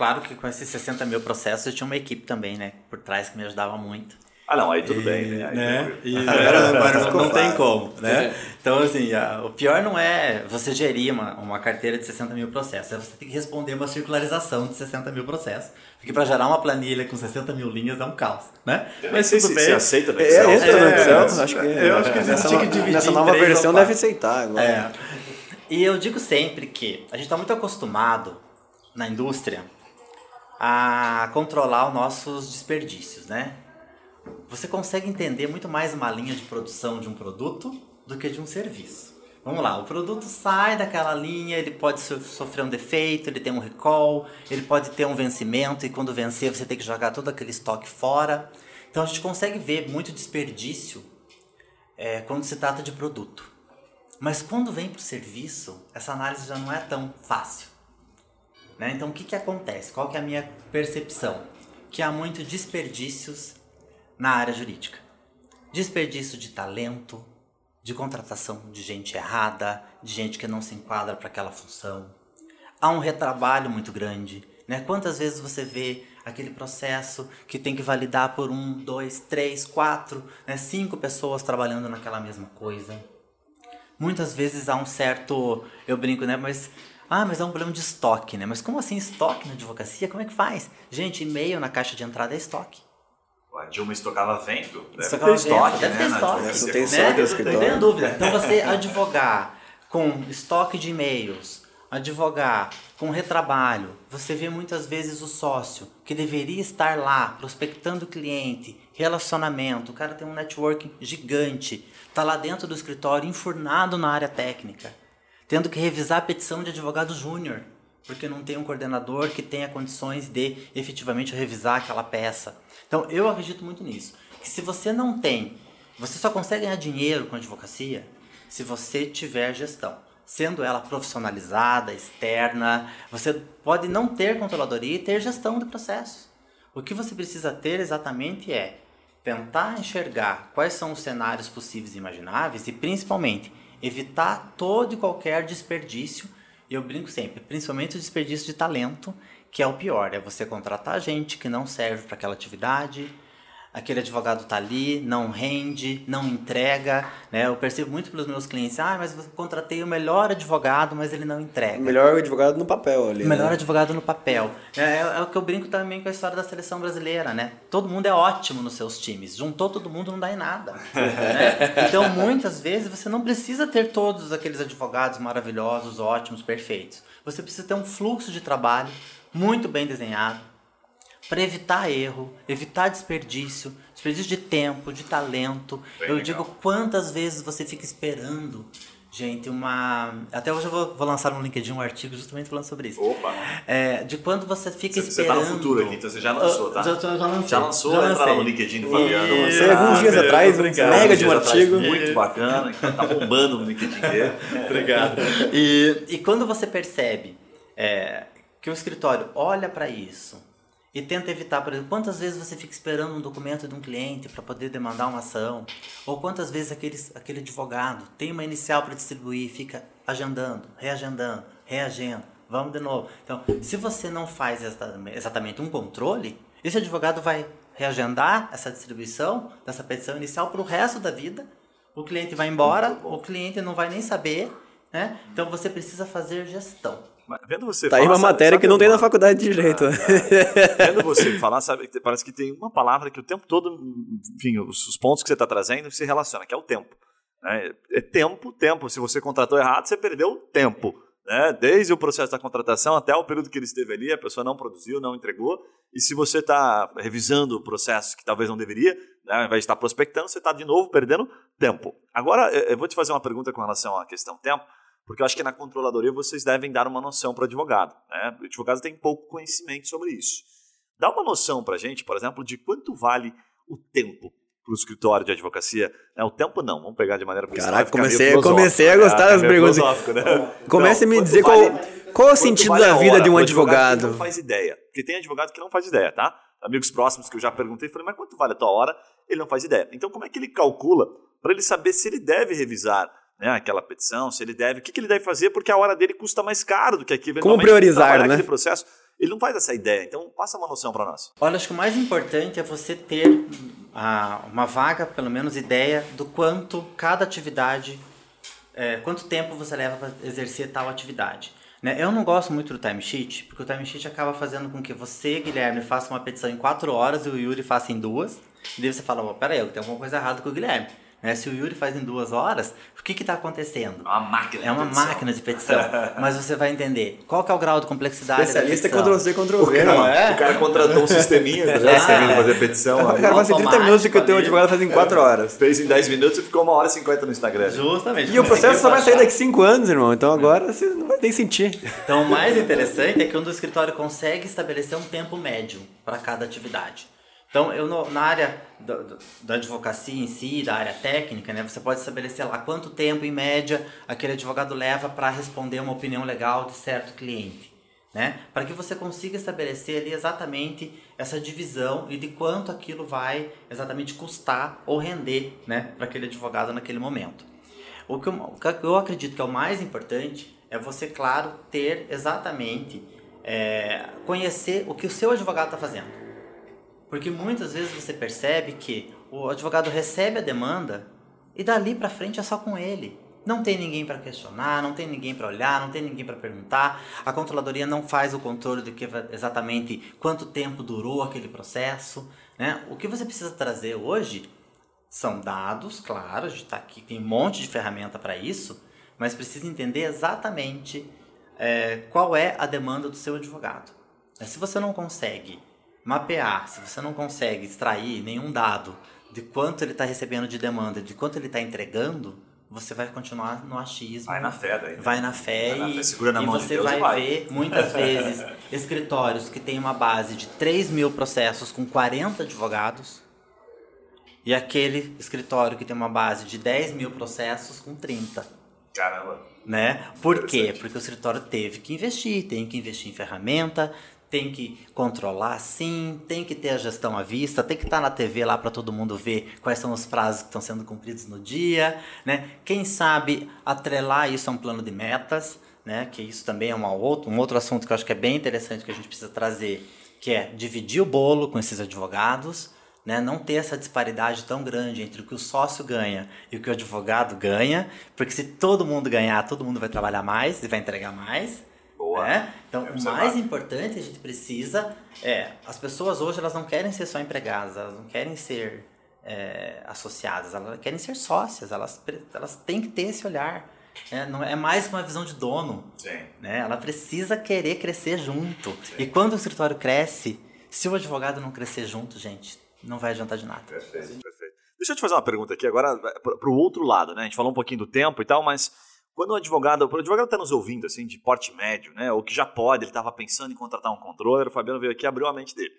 claro que com esses 60 mil processos eu tinha uma equipe também, né, por trás que me ajudava muito.
Ah, não, aí tudo bem, né? Aí
né? E
Agora- agora
não,
ficou
não tem como, né? Então, assim, a- o pior não é você gerir uma, uma carteira de 60 mil processos, é você ter que responder uma circularização de 60 mil processos. Porque para gerar uma planilha com 60 mil linhas é um caos, né?
Eu nem sei se, se aceita no
É,
Excel.
entra no
É,
Excel,
é,
acho que
eu acho que a gente tinha que dividir
nessa nova versão deve aceitar agora.
É. E eu digo sempre que a gente está muito acostumado na indústria a controlar os nossos desperdícios, né? Você consegue entender muito mais uma linha de produção de um produto do que de um serviço. Vamos lá, o produto sai daquela linha, ele pode so- sofrer um defeito, ele tem um recall, ele pode ter um vencimento e quando vencer você tem que jogar todo aquele estoque fora. Então a gente consegue ver muito desperdício é, quando se trata de produto. Mas quando vem para o serviço, essa análise já não é tão fácil. Né? Então, o que, que acontece? Qual que é a minha percepção? Que há muito desperdícios na área jurídica. Desperdício de talento, de contratação de gente errada, de gente que não se enquadra para aquela função. Há um retrabalho muito grande. Né? Quantas vezes você vê aquele processo que tem que validar por um, dois, três, quatro, né? cinco pessoas trabalhando naquela mesma coisa? Muitas vezes há um certo, eu brinco, né? Mas ah, mas é um problema de estoque, né? Mas como assim estoque na advocacia? Como é que faz? Gente, e-mail na caixa de entrada é estoque.
A Dilma estocava vento. Deve
estocava
ter estoque,
vento, deve
né?
ter estoque.
Não tem
né?
estoque no
Não dúvida. Então você advogar com estoque de e-mails, advogar com retrabalho, você vê muitas vezes o sócio que deveria estar lá prospectando o cliente, relacionamento, o cara tem um network gigante, tá lá dentro do escritório enfurnado na área técnica, tendo que revisar a petição de advogado júnior, porque não tem um coordenador que tenha condições de efetivamente revisar aquela peça. Então eu acredito muito nisso, que se você não tem, você só consegue ganhar dinheiro com advocacia se você tiver gestão. Sendo ela profissionalizada, externa, você pode não ter controladoria e ter gestão de processos. O que você precisa ter exatamente é tentar enxergar quais são os cenários possíveis e imagináveis e principalmente evitar todo e qualquer desperdício. E eu brinco sempre, principalmente o desperdício de talento, que é o pior, é você contratar gente que não serve para aquela atividade, aquele advogado tá ali, não rende, não entrega, né? Eu percebo muito pelos meus clientes, ah, mas eu contratei o melhor advogado, mas ele não entrega.
Melhor advogado no papel ali.
O melhor
né?
advogado no papel. É, é, é o que eu brinco também com a história da seleção brasileira, né? Todo mundo é ótimo nos seus times. Juntou todo mundo não dá em nada. né? Então, muitas vezes, você não precisa ter todos aqueles advogados maravilhosos, ótimos, perfeitos. Você precisa ter um fluxo de trabalho muito bem desenhado para evitar erro, evitar desperdício, desperdício de tempo, de talento.
Bem
eu
legal.
digo quantas vezes você fica esperando, gente, uma. Até hoje eu vou, vou lançar no LinkedIn um artigo justamente falando sobre isso.
Opa!
É, de quando você fica
Você, você tá
esperando.
no futuro aqui, então você já lançou, tá?
Já, já, já lancei.
Já lançou,
já
entra lá
lancei.
no LinkedIn do Fabiano.
Isso.
Lancei alguns dias
Ah,
atrás,
obrigado.
mega de um
dias atrás,
artigo.
Muito bacana, tá bombando no LinkedIn dele.
Obrigado. E, e quando você percebe é, que o escritório olha para isso e tenta evitar, por exemplo, quantas vezes você fica esperando um documento de um cliente para poder demandar uma ação, ou quantas vezes aquele, aquele advogado tem uma inicial para distribuir e fica agendando, reagendando, reagendo, vamos de novo. Então, se você não faz exatamente- um controle, esse advogado vai reagendar essa distribuição dessa petição inicial para o resto da vida. O cliente vai embora, o cliente não vai nem saber, né? Então você precisa fazer gestão.
Vendo você
Tá aí
falar,
uma
sabe-
matéria
sabe
que não tem
uma-
na faculdade de Direito. né?
Vendo você falar, sabe, parece que tem uma palavra que o tempo todo, enfim, os, os pontos que você está trazendo se relaciona, que é o tempo. né? É tempo, tempo. Se você contratou errado, você perdeu tempo. Né? Desde o processo da contratação até o período que ele esteve ali, a pessoa não produziu, não entregou. E se você está revisando o processo que talvez não deveria, né, ao invés de estar prospectando, você está de novo perdendo tempo. Agora, eu eu vou te fazer uma pergunta com relação à questão tempo, porque eu acho que na controladoria vocês devem dar uma noção para o advogado. Né? O advogado tem pouco conhecimento sobre isso. Dá uma noção para a gente, por exemplo, de quanto vale o tempo para o escritório de advocacia. Né? O tempo não, vamos pegar de maneira...
Caraca, comecei- comecei a
né?
gostar das perguntas.
né?
Comece a me
quanto
dizer qual- qual é o sentido
vale
da vida
hora
de um advogado?
não faz ideia. Porque tem advogado que não faz ideia, tá? Amigos próximos que eu já perguntei, falei, mas quanto vale a tua hora? Ele não faz ideia. Então, como é que ele calcula para ele saber se ele deve revisar né, aquela petição, se ele deve, o que, que ele deve fazer, porque a hora dele custa mais caro do que aqui. eventualmente,
priorizar, né?
aquele processo. Ele não faz essa ideia. Então, passa uma noção para nós.
Olha, acho que o mais importante é você ter ah, uma vaga, pelo menos ideia, do quanto cada atividade, é, quanto tempo você leva para exercer tal atividade. Né? Eu não gosto muito do timesheet, porque o timesheet acaba fazendo com que você, Guilherme, faça uma petição em quatro horas e o Yuri faça em duas. E daí você fala, oh, peraí, tem alguma coisa errada com o Guilherme. Né? Se o Yuri faz em duas horas, o que está acontecendo?
É uma máquina
É uma máquina de petição. Mas você vai entender qual que é o grau de complexidade
Especialista é
da petição.
Ctrl-C, Ctrl-V, não é?
O cara contratou um sisteminha, já
Ah,
sisteminha
é.
fazer petição.
O
aí.
cara faz em 30
automático
minutos que o teu advogado faz em 4 horas.
Fez em 10 minutos e ficou uma hora e 50 no Instagram.
Justamente.
E o processo só vai sair daqui 5 anos, irmão. Então agora você não vai nem sentir.
Então, o mais interessante é que quando o escritório consegue estabelecer um tempo médio para cada atividade. Então, eu no- na área da, da advocacia em si, da área técnica, né? Você pode estabelecer lá quanto tempo, em média, aquele advogado leva para responder uma opinião legal de certo cliente. Né? Para que você consiga estabelecer ali exatamente essa divisão e de quanto aquilo vai exatamente custar ou render né, para aquele advogado naquele momento. O que, eu, o que eu acredito que é o mais importante é você, claro, ter exatamente, é, conhecer o que o seu advogado está fazendo. Porque muitas vezes você percebe que o advogado recebe a demanda e dali para frente é só com ele. Não tem ninguém para questionar, não tem ninguém para olhar, não tem ninguém para perguntar. A controladoria não faz o controle do que exatamente quanto tempo durou aquele processo. Né? O que você precisa trazer hoje são dados, claro, a gente está aqui, tem um monte de ferramenta para isso, mas precisa entender exatamente é, qual é a demanda do seu advogado. Se você não consegue mapear, se você não consegue extrair nenhum dado de quanto ele está recebendo de demanda, de quanto ele está entregando, você vai continuar no achismo.
Vai na fé daí.
Né? Vai na fé
vai
e,
na fé. Na
e você
de
vai,
e vai
ver muitas vezes escritórios que têm uma base de 3 mil processos com 40 advogados e aquele escritório que tem uma base de 10 mil processos com 30.
Caramba.
Né? Por quê? Porque o escritório teve que investir, tem que investir em ferramenta, tem que controlar sim, tem que ter a gestão à vista, tem que estar na TV lá para todo mundo ver quais são os prazos que estão sendo cumpridos no dia, né? Quem sabe atrelar isso a um plano de metas, né? Que isso também é uma outro, um outro assunto que eu acho que é bem interessante que a gente precisa trazer, que é dividir o bolo com esses advogados, né? Não ter essa disparidade tão grande entre o que o sócio ganha e o que o advogado ganha, porque se todo mundo ganhar, todo mundo vai trabalhar mais e vai entregar mais.
Boa.
Né? Então, o mais importante a gente precisa é, as pessoas hoje elas não querem ser só empregadas, elas não querem ser é, associadas, elas querem ser sócias, elas, elas têm que ter esse olhar. É, não é mais uma visão de dono.
Sim.
Né? Ela precisa querer crescer junto. Sim. E quando o escritório cresce, se o advogado não crescer junto, gente, não vai adiantar de nada.
Perfeito, perfeito. Deixa eu te fazer uma pergunta aqui agora para o outro lado, né? A gente falou um pouquinho do tempo e tal, mas quando o advogado, o advogado está nos ouvindo, assim, de porte médio, né, ou que já pode, ele estava pensando em contratar um controller, o Fabiano veio aqui e abriu a mente dele.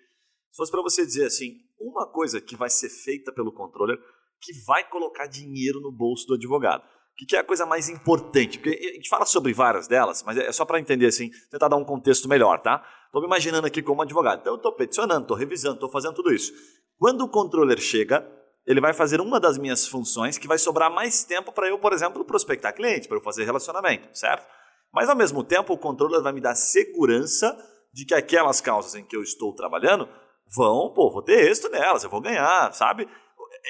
Se fosse para você dizer assim, uma coisa que vai ser feita pelo controller que vai colocar dinheiro no bolso do advogado. O que é a coisa mais importante? Porque a gente fala sobre várias delas, mas é só para entender assim, tentar dar um contexto melhor, tá? Estou me imaginando aqui como advogado. Então eu estou peticionando, estou revisando, estou fazendo tudo isso. Quando o controller chega, ele vai fazer uma das minhas funções que vai sobrar mais tempo para eu, por exemplo, prospectar cliente, para eu fazer relacionamento, certo? Mas ao mesmo tempo, o controller vai me dar segurança de que aquelas causas em que eu estou trabalhando vão, pô, vou ter êxito nelas, eu vou ganhar, sabe?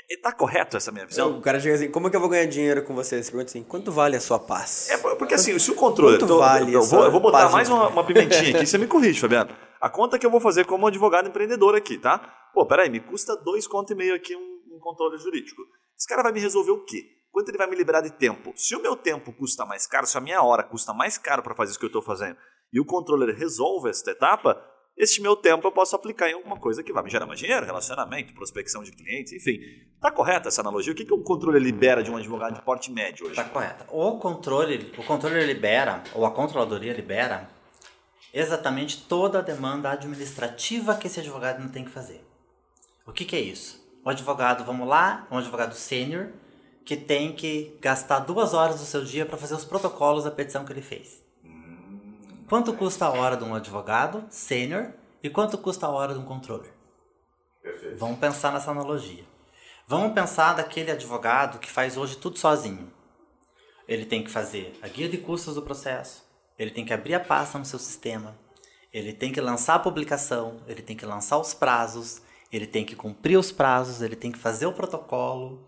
Está correto essa minha visão?
O cara chega assim, como é que eu vou ganhar dinheiro com você? Você pergunta assim, quanto vale a sua paz?
É, porque assim, se o controle...
Quanto tô, vale
eu, vou, eu vou botar mais uma, uma, pimentinha aqui, você me corrige, Fabiano. A conta que eu vou fazer como advogado empreendedor aqui, tá? Pô, peraí, me custa dois conto e meio aqui um controle jurídico. Esse cara vai me resolver o quê? Quanto ele vai me liberar de tempo? Se o meu tempo custa mais caro, se a minha hora custa mais caro para fazer isso que eu estou fazendo, e o controller resolve esta etapa, este meu tempo eu posso aplicar em alguma coisa que vai me gerar mais dinheiro, relacionamento, prospecção de clientes, enfim. Está correta essa analogia? O que, que um controller libera de um advogado de porte médio hoje?
Está correta. O controle, o controller libera, ou a controladoria libera, exatamente toda a demanda administrativa que esse advogado não tem que fazer. O que, que é isso? Um advogado, vamos lá, um advogado sênior, que tem que gastar duas horas do seu dia para fazer os protocolos da petição que ele fez. Quanto custa a hora de um advogado sênior e quanto custa a hora de um controller?
Perfeito.
Vamos pensar nessa analogia. Vamos pensar daquele advogado que faz hoje tudo sozinho. Ele tem que fazer a guia de custos do processo, ele tem que abrir a pasta no seu sistema, ele tem que lançar a publicação, ele tem que lançar os prazos, ele tem que cumprir os prazos, ele tem que fazer o protocolo,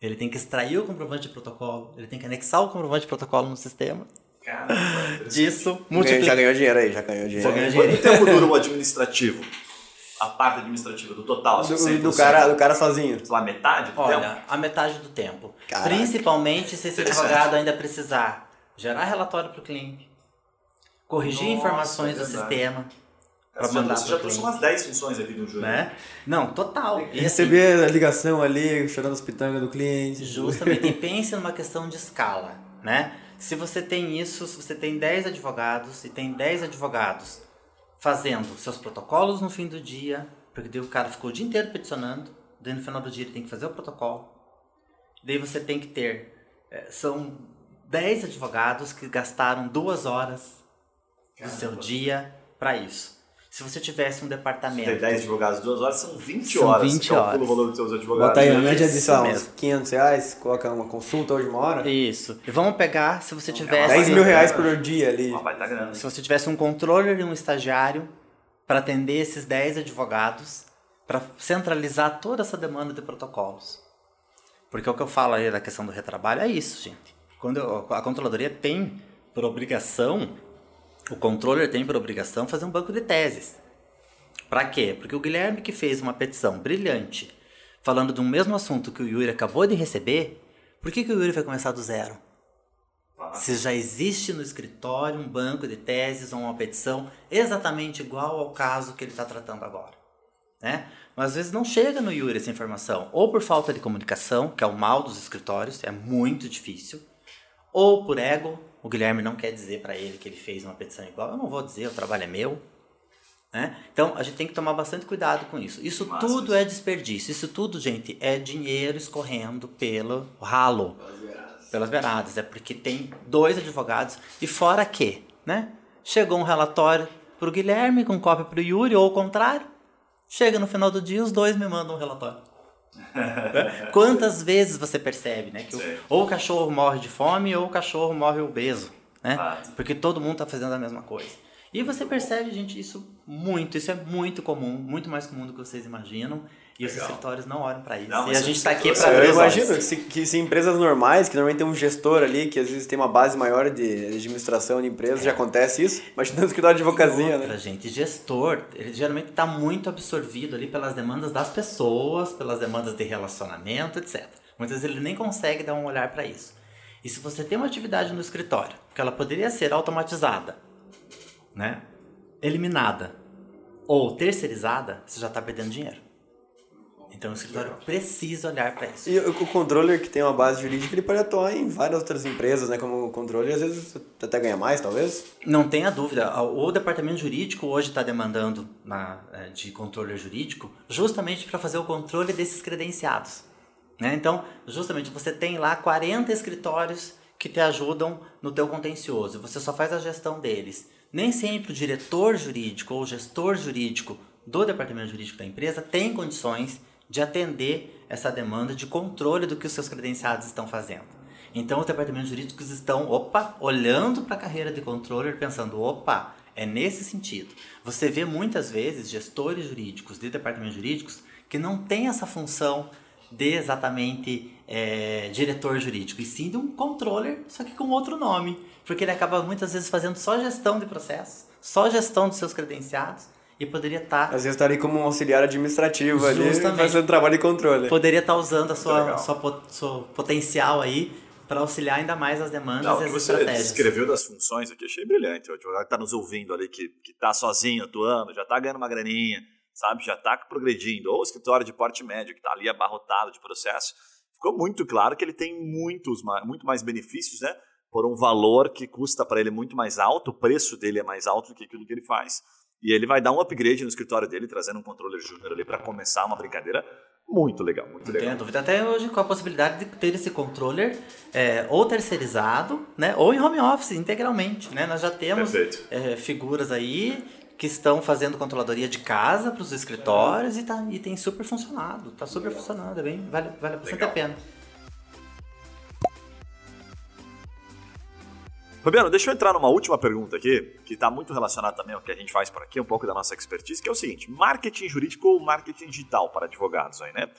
ele tem que extrair o comprovante de protocolo, ele tem que anexar o comprovante de protocolo no sistema.
Caramba,
Disso,
multiplica... Já ganhou dinheiro aí, já ganhou dinheiro. Já ganhou
dinheiro. Quanto tempo dura o administrativo? A parte administrativa do total?
Do, do, cara, do cara sozinho.
Sei lá, metade do
Olha,
tempo?
a metade do tempo. Caraca. Principalmente se esse advogado ainda precisar gerar relatório para o cliente, corrigir Nossa, informações é do sistema,
para mandar Você já trouxe umas 10 funções ali do jogo.
Né? Não, total.
E receber assim, a ligação ali, chorando os pitangas do cliente.
Justamente. e pense numa questão de escala, né? Se você tem isso, se você tem 10 advogados e tem 10 advogados fazendo seus protocolos no fim do dia, porque o cara ficou o dia inteiro peticionando, daí no final do dia ele tem que fazer o protocolo, daí você tem que ter. É, são 10 advogados que gastaram duas horas do seu dia para isso. Se você tivesse um departamento.
Tem 10 advogados, duas horas são 20
São
horas.
20
Calcula
horas.
o valor dos seus advogados.
Bota aí a média de
mesmo.
500 reais, coloca uma consulta hoje uma hora.
Isso. E vamos pegar se você tivesse.
10 mil reais por dia ali.
Uma baita grana.
Se você tivesse um controller e um estagiário para atender esses 10 advogados, para centralizar toda essa demanda de protocolos. Porque o que eu falo aí da questão do retrabalho é isso, gente. Quando eu- a controladoria tem por obrigação, o controller tem por obrigação fazer um banco de teses. Para quê? Porque o Guilherme que fez uma petição brilhante, falando um mesmo assunto que o Yuri acabou de receber, por que, que o Yuri vai começar do zero? Se já existe no escritório um banco de teses ou uma petição exatamente igual ao caso que ele está tratando agora. Né? Mas às vezes não chega no Yuri essa informação, ou por falta de comunicação, que é o mal dos escritórios, é muito difícil, ou por ego, o Guilherme não quer dizer para ele que ele fez uma petição igual, eu não vou dizer, o trabalho é meu. Né? Então a gente tem que tomar bastante cuidado com isso. Isso
Massa
tudo
isso.
é desperdício, isso tudo, gente, é dinheiro escorrendo pelo ralo pelas beiradas. É porque tem dois advogados e fora que, né? Chegou um relatório pro Guilherme com cópia pro Yuri ou o contrário. Chega no final do dia os dois me mandam um relatório. Né? Quantas vezes você percebe, né? Que o- ou o cachorro morre de fome ou o cachorro morre obeso, né?
Fato.
Porque todo mundo tá fazendo a mesma coisa. E você percebe, gente, isso muito, isso é muito comum, muito mais comum do que vocês imaginam. E os escritórios não olham para isso.
Não,
e a gente tá aqui para
Eu imagino que se, que se empresas normais, que normalmente tem um gestor ali, que às vezes tem uma base maior de administração de empresas, já acontece isso. Imagina no escritório de advocacia,
outra,
né?
gente, gestor, ele geralmente está muito absorvido ali pelas demandas das pessoas, pelas demandas de relacionamento, etc. Muitas vezes ele nem consegue dar um olhar para isso. E se você tem uma atividade no escritório, que ela poderia ser automatizada, né, eliminada ou terceirizada, você já está perdendo dinheiro. Então o escritório precisa olhar para isso.
E o controller que tem uma base jurídica, ele pode atuar em várias outras empresas, né? Como controller, às vezes até ganha mais, talvez.
Não tenha dúvida, o departamento jurídico hoje está demandando na, eh, de controle jurídico justamente para fazer o controle desses credenciados. né? Então, justamente você tem lá 40 escritórios que te ajudam no teu contencioso, você só faz a gestão deles. Nem sempre o diretor jurídico ou o gestor jurídico do departamento jurídico da empresa tem condições de atender essa demanda de controle do que os seus credenciados estão fazendo. Então, os departamentos jurídicos estão, opa, olhando para a carreira de controller, pensando, opa, é nesse sentido. Você vê muitas vezes gestores jurídicos de departamentos jurídicos que não têm essa função de exatamente é, diretor jurídico, e sim de um controller, só que com outro nome. Porque ele acaba muitas vezes fazendo só gestão de processos, só gestão dos seus credenciados, e poderia estar
Às vezes tá ali como um auxiliar administrativo ali,
Justamente.
fazendo trabalho de controle.
poderia estar usando a sua, sua, potencial aí para auxiliar ainda mais as demandas
Não,
e as
você
estratégias.
descreveu das funções aqui, achei brilhante. O advogado que tá nos ouvindo ali, que, que tá sozinho atuando, já tá ganhando uma graninha, sabe? Já tá progredindo. Ou o escritório de porte médio, que tá ali abarrotado de processo. Ficou muito claro que ele tem muitos, muito mais benefícios, né? Por um valor que custa para ele muito mais alto, o preço dele é mais alto do que aquilo que ele faz. E ele vai dar um upgrade no escritório dele, trazendo um controller júnior ali para começar uma brincadeira muito legal, muito
Não
legal.
tenho dúvida. Até hoje com a possibilidade de ter esse controller é, ou terceirizado, né, ou em home office integralmente, né? Nós já temos é, figuras aí que estão fazendo controladoria de casa para os escritórios e, tá, e tem super funcionado, tá super funcionando, é bem, vale, vale bastante
Legal.
a pena.
Fabiano, deixa eu entrar numa última pergunta aqui, que está muito relacionada também ao que a gente faz por aqui, um pouco da nossa expertise, que é o seguinte: marketing jurídico ou marketing digital para advogados aí, né?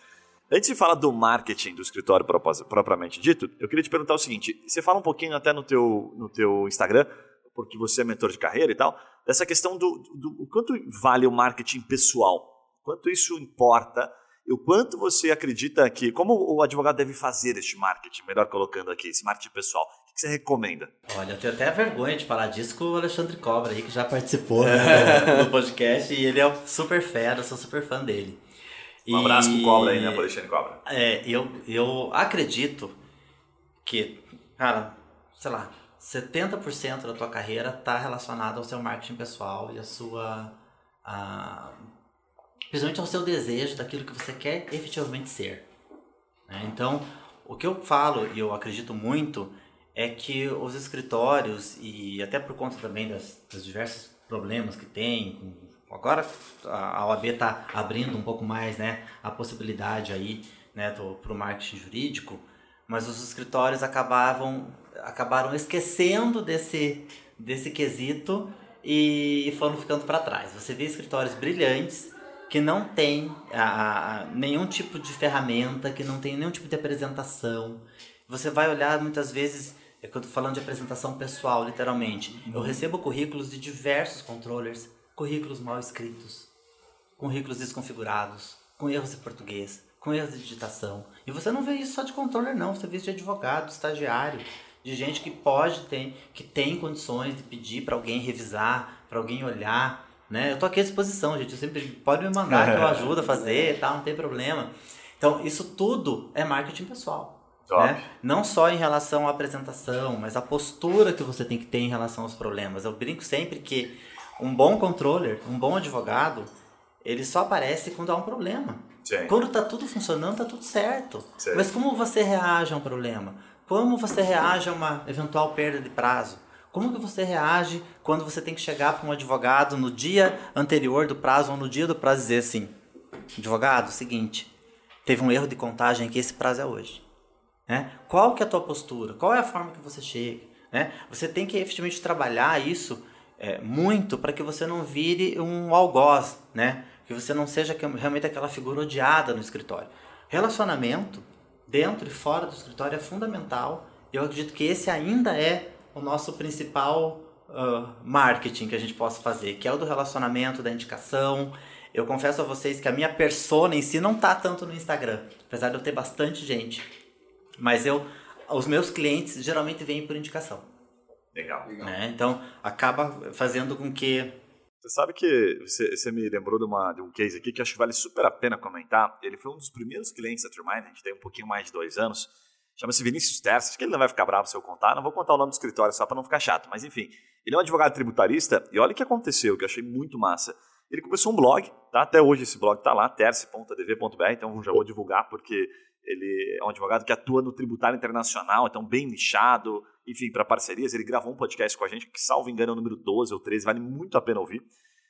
Antes de falar do marketing do escritório propriamente dito, eu queria te perguntar o seguinte: você fala um pouquinho até no teu, no teu Instagram, porque você é mentor de carreira e tal, dessa questão do, do, do quanto vale o marketing pessoal, quanto isso importa, o quanto você acredita que, como o advogado deve fazer este marketing, melhor colocando aqui, esse marketing pessoal, o que você recomenda?
Olha, eu tenho até vergonha de falar disso com o Alexandre Cobra aí, que já participou né, do podcast e ele é super fera, eu sou super fã dele.
Um abraço pro Cobra aí, né, pro Alexandre Cobra.
É, eu, eu acredito que, cara, sei lá, 70% da tua carreira está relacionada ao seu marketing pessoal e a sua. a- principalmente ao seu desejo daquilo que você quer efetivamente ser. Né? Então, o que eu falo e eu acredito muito é que os escritórios e até por conta também das, das diversos problemas que tem, agora a OAB está abrindo um pouco mais, né, a possibilidade aí, né, para o marketing jurídico, mas os escritórios acabavam acabaram esquecendo desse desse quesito e foram ficando para trás. Você vê escritórios brilhantes que não tem a, a, nenhum tipo de ferramenta, que não tem nenhum tipo de apresentação. Você vai olhar muitas vezes, é que eu estou falando de apresentação pessoal, literalmente. Eu uhum. recebo currículos de diversos controllers, currículos mal escritos, currículos desconfigurados, com erros de português, com erros de digitação. E você não vê isso só de controller, não. Você vê isso de advogado, estagiário, de gente que pode ter, que tem condições de pedir para alguém revisar, para alguém olhar, né? Eu tô aqui à disposição, gente. Eu sempre pode me mandar que eu ajudo a fazer, tá? Não tem problema. Então, isso tudo é marketing pessoal. Né? Não só em relação à apresentação, mas a postura que você tem que ter em relação aos problemas. Eu brinco sempre que um bom controller, um bom advogado, ele só aparece quando há um problema. Sim. Quando tá tudo funcionando, tá tudo certo. Sim. Mas como você reage a um problema? Como você reage a uma eventual perda de prazo? Como que você reage quando você tem que chegar para um advogado no dia anterior do prazo ou no dia do prazo e dizer assim, advogado, seguinte, teve um erro de contagem aqui, esse prazo é hoje. Né? Qual que é a tua postura? Qual é a forma que você chega? Né? Você tem que efetivamente trabalhar isso é, muito para que você não vire um algoz, né? que você não seja realmente aquela figura odiada no escritório. Relacionamento dentro e fora do escritório é fundamental. Eu acredito que esse ainda é o nosso principal uh, marketing que a gente possa fazer, que é o do relacionamento, da indicação. Eu confesso a vocês que a minha persona em si não tá tanto no Instagram, apesar de eu ter bastante gente. Mas eu, os meus clientes geralmente vêm por indicação.
Legal.
Né? Então acaba fazendo com que
você sabe que você, você, me lembrou de, uma, de um case aqui que acho que vale super a pena comentar. Ele foi um dos primeiros clientes da Trimind, a gente tem um pouquinho mais de dois anos. Chama-se Vinícius Terça, acho que ele não vai ficar bravo se eu contar. Não vou contar o nome do escritório só para não ficar chato, mas enfim. Ele é um advogado tributarista e olha o que aconteceu, que eu achei muito massa. Ele começou um blog, tá? até hoje esse blog está lá, terce.dv.br, então já vou divulgar porque ele é um advogado que atua no tributário internacional, então bem nichado, enfim, para parcerias. Ele gravou um podcast com a gente, que salvo engano é o número 12 ou 13, vale muito a pena ouvir.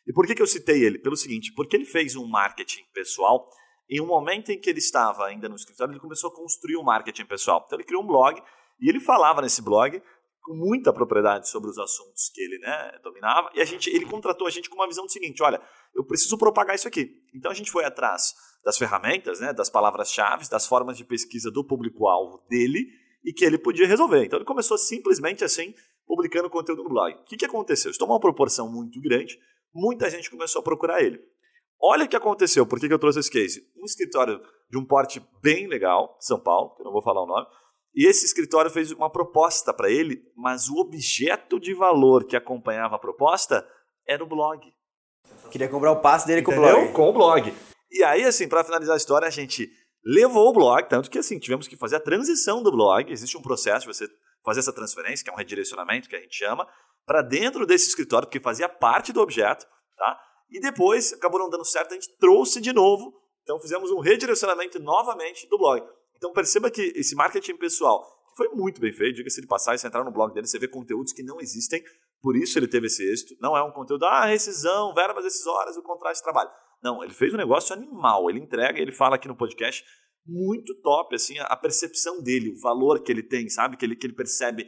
E por que, que eu citei ele? Pelo seguinte, porque ele fez um marketing pessoal em um momento em que ele estava ainda no escritório, ele começou a construir um marketing pessoal. Então ele criou um blog e ele falava nesse blog com muita propriedade sobre os assuntos que ele né, dominava. E a gente, ele contratou a gente com uma visão do seguinte: olha, eu preciso propagar isso aqui. Então a gente foi atrás das ferramentas, né, das palavras-chave, das formas de pesquisa do público-alvo dele e que ele podia resolver. Então ele começou simplesmente assim, publicando conteúdo no blog. O que, que aconteceu? Isso tomou uma proporção muito grande, muita gente começou a procurar ele. Olha o que aconteceu, por que, que eu trouxe esse case? Um escritório de um porte bem legal, São Paulo, que eu não vou falar o nome, e esse escritório fez uma proposta para ele, mas o objeto de valor que acompanhava a proposta era o blog.
Queria comprar o passe dele com o blog.
Com o blog. E aí, assim, para finalizar a história, a gente levou o blog, tanto que assim, tivemos que fazer a transição do blog. Existe um processo de você fazer essa transferência, que é um redirecionamento, que a gente chama, para dentro desse escritório, porque fazia parte do objeto, tá? E depois, acabou não dando certo, a gente trouxe de novo. Então, fizemos um redirecionamento novamente do blog. Então, perceba que esse marketing pessoal foi muito bem feito, diga-se de passar, você entrar no blog dele, você vê conteúdos que não existem, por isso ele teve esse êxito. Não é um conteúdo, ah, rescisão, verbas decisórias, o contrato de trabalho. Não, ele fez um negócio animal, ele entrega, ele fala aqui no podcast, muito top, assim, a percepção dele, o valor que ele tem, sabe? Que ele, que ele percebe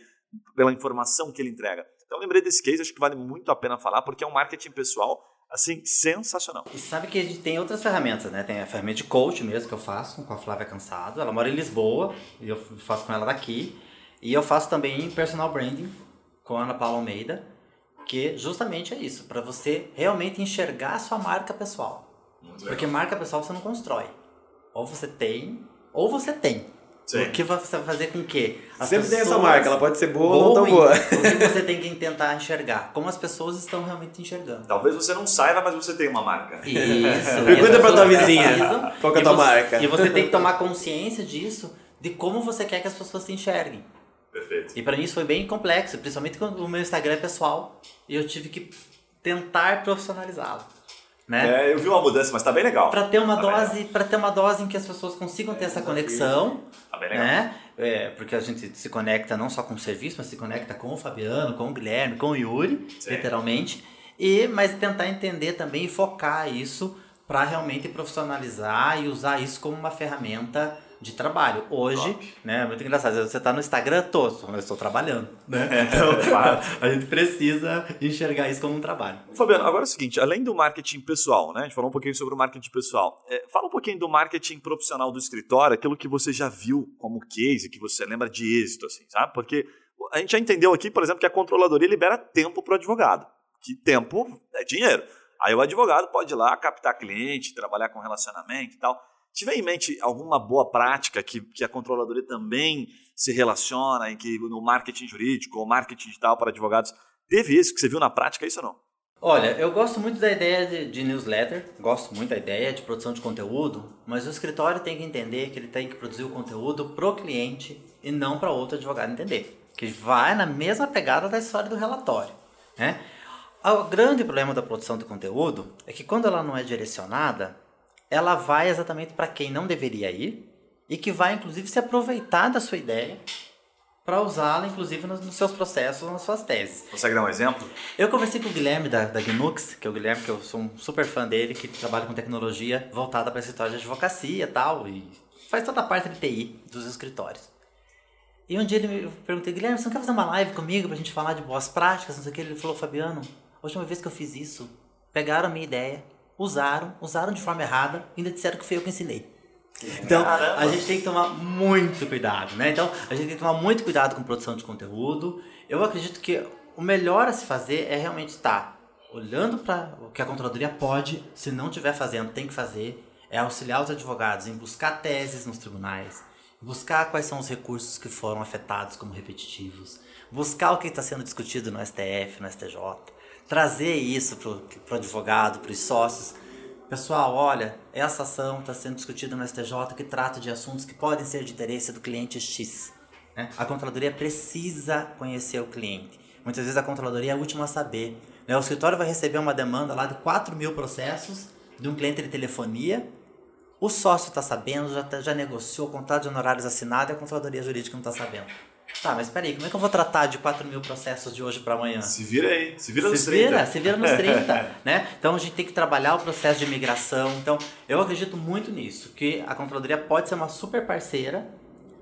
pela informação que ele entrega. Então, lembrei desse case, acho que vale muito a pena falar, porque é um marketing pessoal, assim, sensacional.
E sabe que a gente tem outras ferramentas, né? Tem a ferramenta de coach mesmo, que eu faço com a Flávia Cansado. Ela mora em Lisboa, e eu faço com ela daqui. E eu faço também personal branding com a Ana Paula Almeida, que justamente é isso, para você realmente enxergar a sua marca pessoal. Porque marca pessoal você não constrói. Ou você tem, ou você tem. Sim. O que você vai fazer com que?
As Sempre tem essa marca, ela pode ser boa ou não tão boa.
O que você tem que tentar enxergar? Como as pessoas estão realmente enxergando.
Talvez você não saiba, mas você tem uma marca.
Isso.
Pergunta pra tua vizinha qual é a tua
você,
marca.
E você tem que tomar consciência disso, de como você quer que as pessoas te enxerguem.
Perfeito.
E para mim isso foi bem complexo, principalmente quando o meu Instagram é pessoal e eu tive que tentar profissionalizá-lo. Né?
É, eu vi uma mudança, mas tá bem legal.
Para ter uma
Tá
dose, para ter uma dose em que as pessoas consigam ter essa conexão,
Tá bem legal.
né? É, porque a gente se conecta não só com o serviço, mas se conecta com o Fabiano, com o Guilherme, com o Yuri,
Sim.
literalmente. E mas tentar entender também e focar isso para realmente profissionalizar e usar isso como uma ferramenta de trabalho. Hoje,
Top.
né, é muito engraçado, você tá no Instagram mas eu estou trabalhando, né? Então,
Claro.
a gente precisa enxergar isso como um trabalho.
Fabiano, agora é o seguinte, além do marketing pessoal, né? A gente falou um pouquinho sobre o marketing pessoal. É, fala um pouquinho do marketing profissional do escritório, aquilo que você já viu como case, que você lembra de êxito, assim, sabe? Porque a gente já entendeu aqui, por exemplo, que a controladoria libera tempo para o advogado. Que tempo é dinheiro. Aí o advogado pode ir lá captar cliente, trabalhar com relacionamento e tal. Tiver em mente alguma boa prática que, que a controladoria também se relaciona em que no marketing jurídico ou marketing digital para advogados teve isso que você viu na prática, isso ou não?
Olha, eu gosto muito da ideia de, de newsletter, gosto muito da ideia de produção de conteúdo, mas o escritório tem que entender que ele tem que produzir o conteúdo pro cliente e não para outro advogado entender. Que vai na mesma pegada da história do relatório. Né? O grande problema da produção de conteúdo é que quando ela não é direcionada, ela vai exatamente para quem não deveria ir e que vai inclusive se aproveitar da sua ideia para usá-la inclusive nos, nos seus processos, nas suas teses.
Consegue dar um exemplo?
Eu conversei com o Guilherme da, da Gnux, que é o Guilherme, que eu sou um super fã dele, que trabalha com tecnologia voltada para escritório de advocacia e tal, e faz toda a parte de TI dos escritórios. E um dia ele me eu perguntei, Guilherme, você não quer fazer uma live comigo pra gente falar de boas práticas, não sei o que? Ele falou, Fabiano, a última vez que eu fiz isso, pegaram a minha ideia, usaram, usaram de forma errada, e ainda disseram que foi eu que ensinei. Então,
Caramba.
a gente tem que tomar muito cuidado, né? Então, a gente tem que tomar muito cuidado com produção de conteúdo. Eu acredito que o melhor a se fazer é realmente estar olhando para o que a controladoria pode, se não estiver fazendo, tem que fazer, é auxiliar os advogados em buscar teses nos tribunais, buscar quais são os recursos que foram afetados como repetitivos, buscar o que está sendo discutido no STF, no STJ, trazer isso para o advogado, para os sócios. Pessoal, olha, essa ação está sendo discutida no STJ que trata de assuntos que podem ser de interesse do cliente X. né? A controladoria precisa conhecer o cliente. Muitas vezes a controladoria é a última a saber. né? O escritório vai receber uma demanda lá de 4 mil processos de um cliente de telefonia. O sócio está sabendo, já, tá- já negociou o contrato de honorários assinado e a controladoria jurídica não está sabendo. Tá, mas peraí, como é que eu vou tratar de 4 mil processos de hoje para amanhã?
Se vira aí, se vira nos
se
30.
vira, se vira nos 30, né? Então a gente tem que trabalhar o processo de migração. Então, eu acredito muito nisso, que a controladoria pode ser uma super parceira,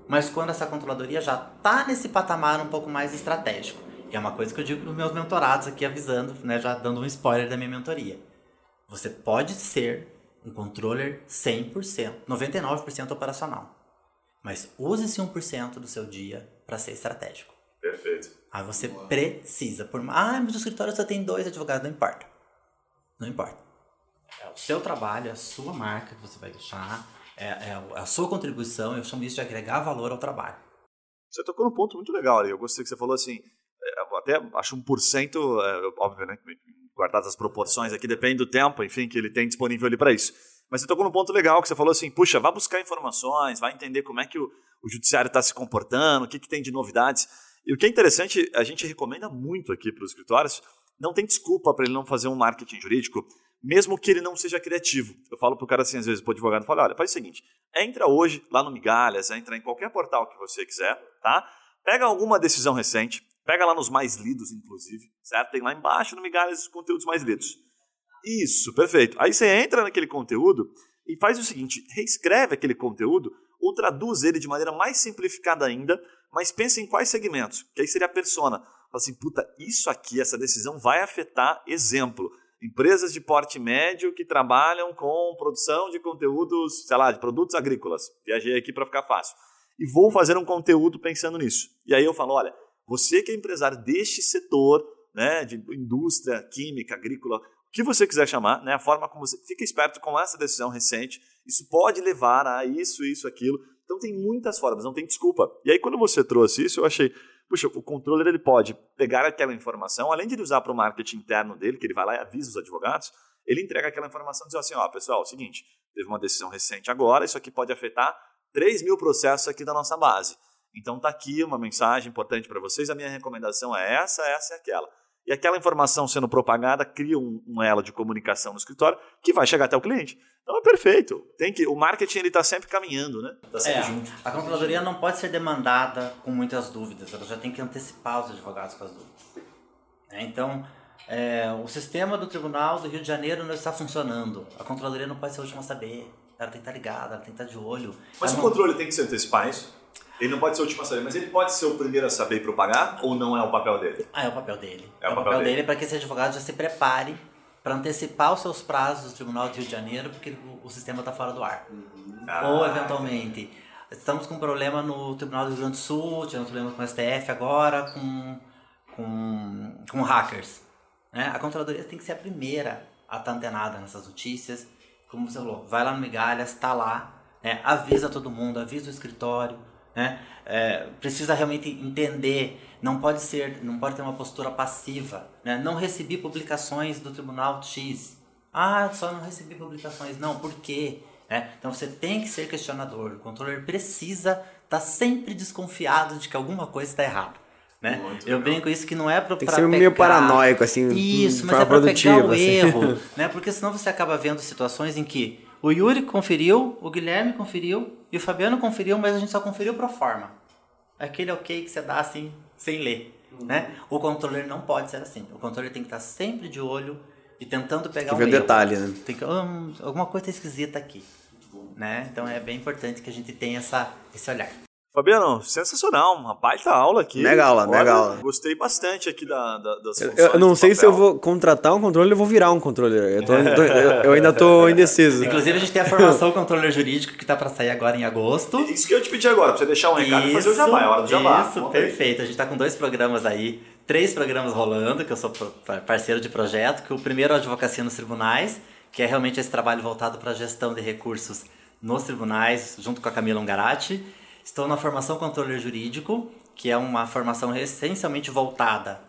mas quando essa controladoria já tá nesse patamar um pouco mais estratégico. E é uma coisa que eu digo nos meus mentorados aqui avisando, né, já dando um spoiler da minha mentoria. Você pode ser um controller 100%, 99% operacional. Mas use esse 1% do seu dia para ser estratégico.
Perfeito.
Aí você precisa. Por... Ah, mas o escritório só tem dois advogados. Não importa. Não importa. É o seu trabalho, é a sua marca que você vai deixar, é, é a sua contribuição. Eu chamo isso de agregar valor ao trabalho.
Você tocou num ponto muito legal ali. Eu gostei que você falou assim, é, até acho 1%, é, óbvio, né? Guardadas as proporções aqui, depende do tempo, enfim, que ele tem disponível ali para isso. Mas você tocou num ponto legal que você falou assim, puxa, vá buscar informações, vai entender como é que o, o judiciário está se comportando, o que, que tem de novidades. E o que é interessante, a gente recomenda muito aqui para os escritórios, não tem desculpa para ele não fazer um marketing jurídico, mesmo que ele não seja criativo. Eu falo para o cara assim, às vezes, para o advogado, falo, olha, faz o seguinte, entra hoje lá no Migalhas, entra em qualquer portal que você quiser, tá? Pega alguma decisão recente, pega lá nos mais lidos, inclusive, certo? Tem lá embaixo no Migalhas os conteúdos mais lidos. Isso, perfeito. Aí você entra naquele conteúdo e faz o seguinte: reescreve aquele conteúdo ou traduz ele de maneira mais simplificada ainda, mas pensa em quais segmentos, que aí seria a persona. Fala assim, puta, isso aqui, essa decisão vai afetar, exemplo, empresas de porte médio que trabalham com produção de conteúdos, sei lá, de produtos agrícolas. Viajei aqui para ficar fácil. E vou fazer um conteúdo pensando nisso. E aí eu falo, olha, você que é empresário deste setor, né, de indústria, química, agrícola, o que você quiser chamar, né, a forma como você fica esperto com essa decisão recente, isso pode levar a isso, isso, aquilo. Então tem muitas formas, não tem desculpa. E aí quando você trouxe isso, eu achei, puxa, o controller ele pode pegar aquela informação, além de ele usar para o marketing interno dele, que ele vai lá e avisa os advogados, ele entrega aquela informação e diz assim, ó, pessoal, é o seguinte, teve uma decisão recente agora, isso aqui pode afetar 3 mil processos aqui da nossa base. Então tá aqui uma mensagem importante para vocês, a minha recomendação é essa, essa e aquela. E aquela informação sendo propagada cria um, um elo de comunicação no escritório que vai chegar até o cliente. Então é perfeito. Tem que o marketing ele está sempre caminhando, né? Tá sempre
É,
junto.
a controladoria não pode ser demandada com muitas dúvidas, ela já tem que antecipar os advogados com as dúvidas. É, Então, é, o sistema do Tribunal do Rio de Janeiro não está funcionando. A controladoria não pode ser a última a saber. Ela tem que estar ligada, ela tem que estar de olho.
Mas
Ela
o
não-
controle tem que se antecipar isso? Ele não pode ser o último a saber, mas ele pode ser o primeiro a saber e propagar ou não é o papel dele?
Ah, é o papel dele.
É o papel dele.
para que esse advogado já se prepare para antecipar os seus prazos do Tribunal do Rio de Janeiro, porque o, sistema está fora do ar.
Ah.
Ou, eventualmente, estamos com um problema no Tribunal do Rio Grande do Sul, tivemos problema com o STF agora, com, com, com hackers. Né? A controladoria tem que ser a primeira a estar antenada nessas notícias. Como você falou, vai lá no Migalhas, está lá, né? avisa todo mundo, avisa o escritório. Né? É, precisa realmente entender, não pode ser, não pode ter uma postura passiva. Né? Não recebi publicações do Tribunal X. Ah, só não recebi publicações. Não, por quê? né? Então você tem que ser questionador. O controller precisa estar sempre desconfiado de que alguma coisa está errada. Né?
Muito
Eu
legal.
brinco isso que não é para
Tem que ser meio paranoico, assim,
Isso, mas é para pegar o
assim.
erro, né? Porque senão você acaba vendo situações em que o Yuri conferiu, o Guilherme conferiu e o Fabiano conferiu, mas a gente só conferiu pro forma. Aquele ok que você dá assim, sem ler,
Uhum.
né? O controller não pode ser assim. O controller tem que estar sempre de olho e tentando pegar
Tem
um
que ver o
erro.
detalhe, né?
Tem que, hum, alguma coisa tá esquisita aqui, né? Então é bem importante que a gente tenha essa, esse olhar.
Fabiano, sensacional, uma baita aula aqui.
Mega aula,
Olha,
mega aula.
Gostei bastante aqui da, da, das
Eu,
funções
eu não
do
sei se eu
papel.
vou contratar um controller ou vou virar um controller. Eu, tô- tô- eu- eu ainda tô indeciso.
Inclusive a gente tem a formação controller jurídico que tá para sair agora em agosto.
Isso que eu te pedi agora, pra você deixar um recado e fazer o jabá, é hora do jabá.
Isso, perfeito. A gente tá com dois programas aí, três programas rolando, que eu sou parceiro de projeto, que o primeiro é a Advocacia nos Tribunais, que é realmente esse trabalho voltado para a gestão de recursos nos tribunais, junto com a Camila Ungarati. Estou na formação controller jurídico, que é uma formação essencialmente voltada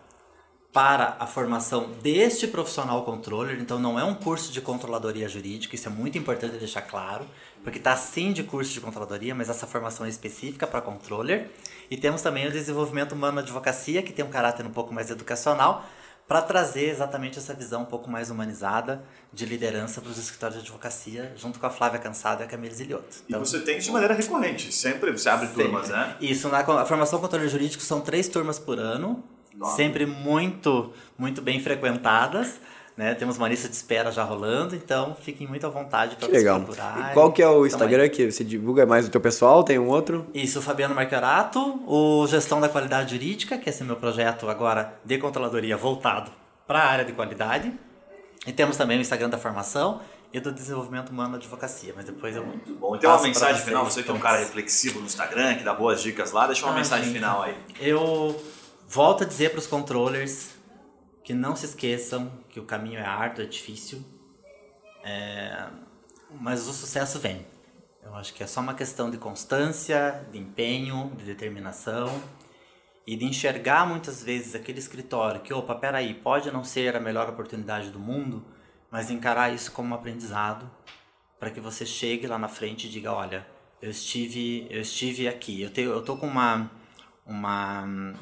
para a formação deste profissional controller, então não é um curso de controladoria jurídica, isso é muito importante deixar claro, porque está sim de curso de controladoria, mas essa formação é específica para controller. E temos também o desenvolvimento humano advocacia, que tem um caráter um pouco mais educacional, para trazer exatamente essa visão um pouco mais humanizada de liderança para os escritórios de advocacia, junto com a Flávia Cansado e a Camila Ziliotto.
E você tem de maneira recorrente, sempre você abre turmas, né?
Isso, na a formação controle jurídico são três turmas por ano,
Nossa.
sempre muito, muito bem frequentadas. Né? Temos uma lista de espera já rolando, então fiquem muito à vontade para
legal.
procurar.
E qual que é o Instagram que você divulga mais do teu pessoal? Tem um outro?
Isso, o Fabiano Marquiorato, o Gestão da Qualidade Jurídica, que esse é meu projeto agora de controladoria voltado para a área de qualidade. E temos também o Instagram da formação e do desenvolvimento humano na advocacia, mas depois eu
Bom, então uma mensagem
vocês,
final, você que é um cara reflexivo no Instagram, que dá boas dicas lá, deixa uma
Ah,
mensagem
gente.
final aí.
Eu volto a dizer para os controllers que não se esqueçam que o caminho é árduo, é difícil, é, mas o sucesso vem. Eu acho que é só uma questão de constância, de empenho, de determinação e de enxergar muitas vezes aquele escritório que, opa, peraí, pode não ser a melhor oportunidade do mundo, mas encarar isso como um aprendizado para que você chegue lá na frente e diga, olha, eu estive, eu estive aqui. Eu tenho, eu tô com uma uma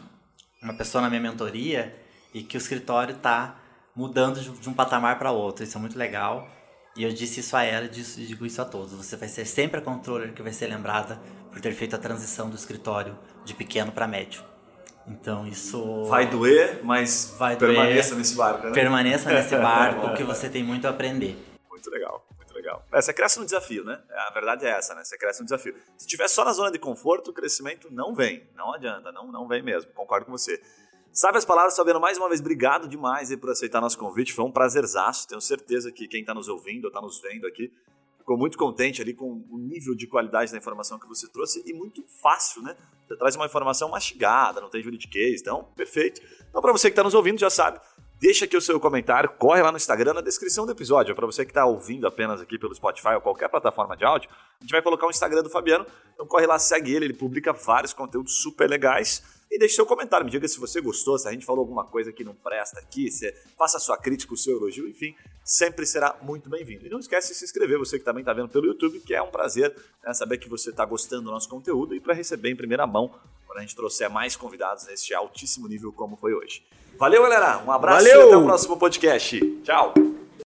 uma pessoa na minha mentoria e que o escritório está mudando de um patamar para outro. Isso é muito legal. E eu disse isso a ela e disse- digo isso a todos. Você vai ser sempre a controller que vai ser lembrada por ter feito a transição do escritório de pequeno para médio. Então isso
Vai doer, mas
Vai doer.
permaneça nesse barco, né?
permaneça nesse barco que você tem muito a aprender.
Muito legal, muito legal. É, você cresce no desafio, né? A verdade é essa, né? Você cresce no desafio. Se estiver só na zona de conforto, o crescimento não vem. Não adianta, não, não vem mesmo. Concordo com você. Sabe as palavras, Fabiano, mais uma vez, obrigado demais por aceitar nosso convite. Foi um prazerzaço. Tenho certeza que quem está nos ouvindo ou está nos vendo aqui ficou muito contente ali com o nível de qualidade da informação que você trouxe e muito fácil, né? Você traz uma informação mastigada, não tem juridiquês, então, perfeito. Então, para você que está nos ouvindo, já sabe, Deixa aqui o seu comentário, corre lá no Instagram, na descrição do episódio. Para você que está ouvindo apenas aqui pelo Spotify ou qualquer plataforma de áudio, a gente vai colocar o Instagram do Fabiano. Então corre lá, segue ele, ele publica vários conteúdos super legais. E deixe seu comentário. Me diga se você gostou, se a gente falou alguma coisa que não presta aqui, se faça a sua crítica, o seu elogio, enfim, sempre será muito bem-vindo. E não esquece de se inscrever, você que também está vendo pelo YouTube, que é um prazer né, saber que você está gostando do nosso conteúdo e para receber em primeira mão quando a gente trouxer mais convidados neste altíssimo nível como foi hoje. Valeu, galera. Um abraço
Valeu.
e até o próximo podcast. Tchau.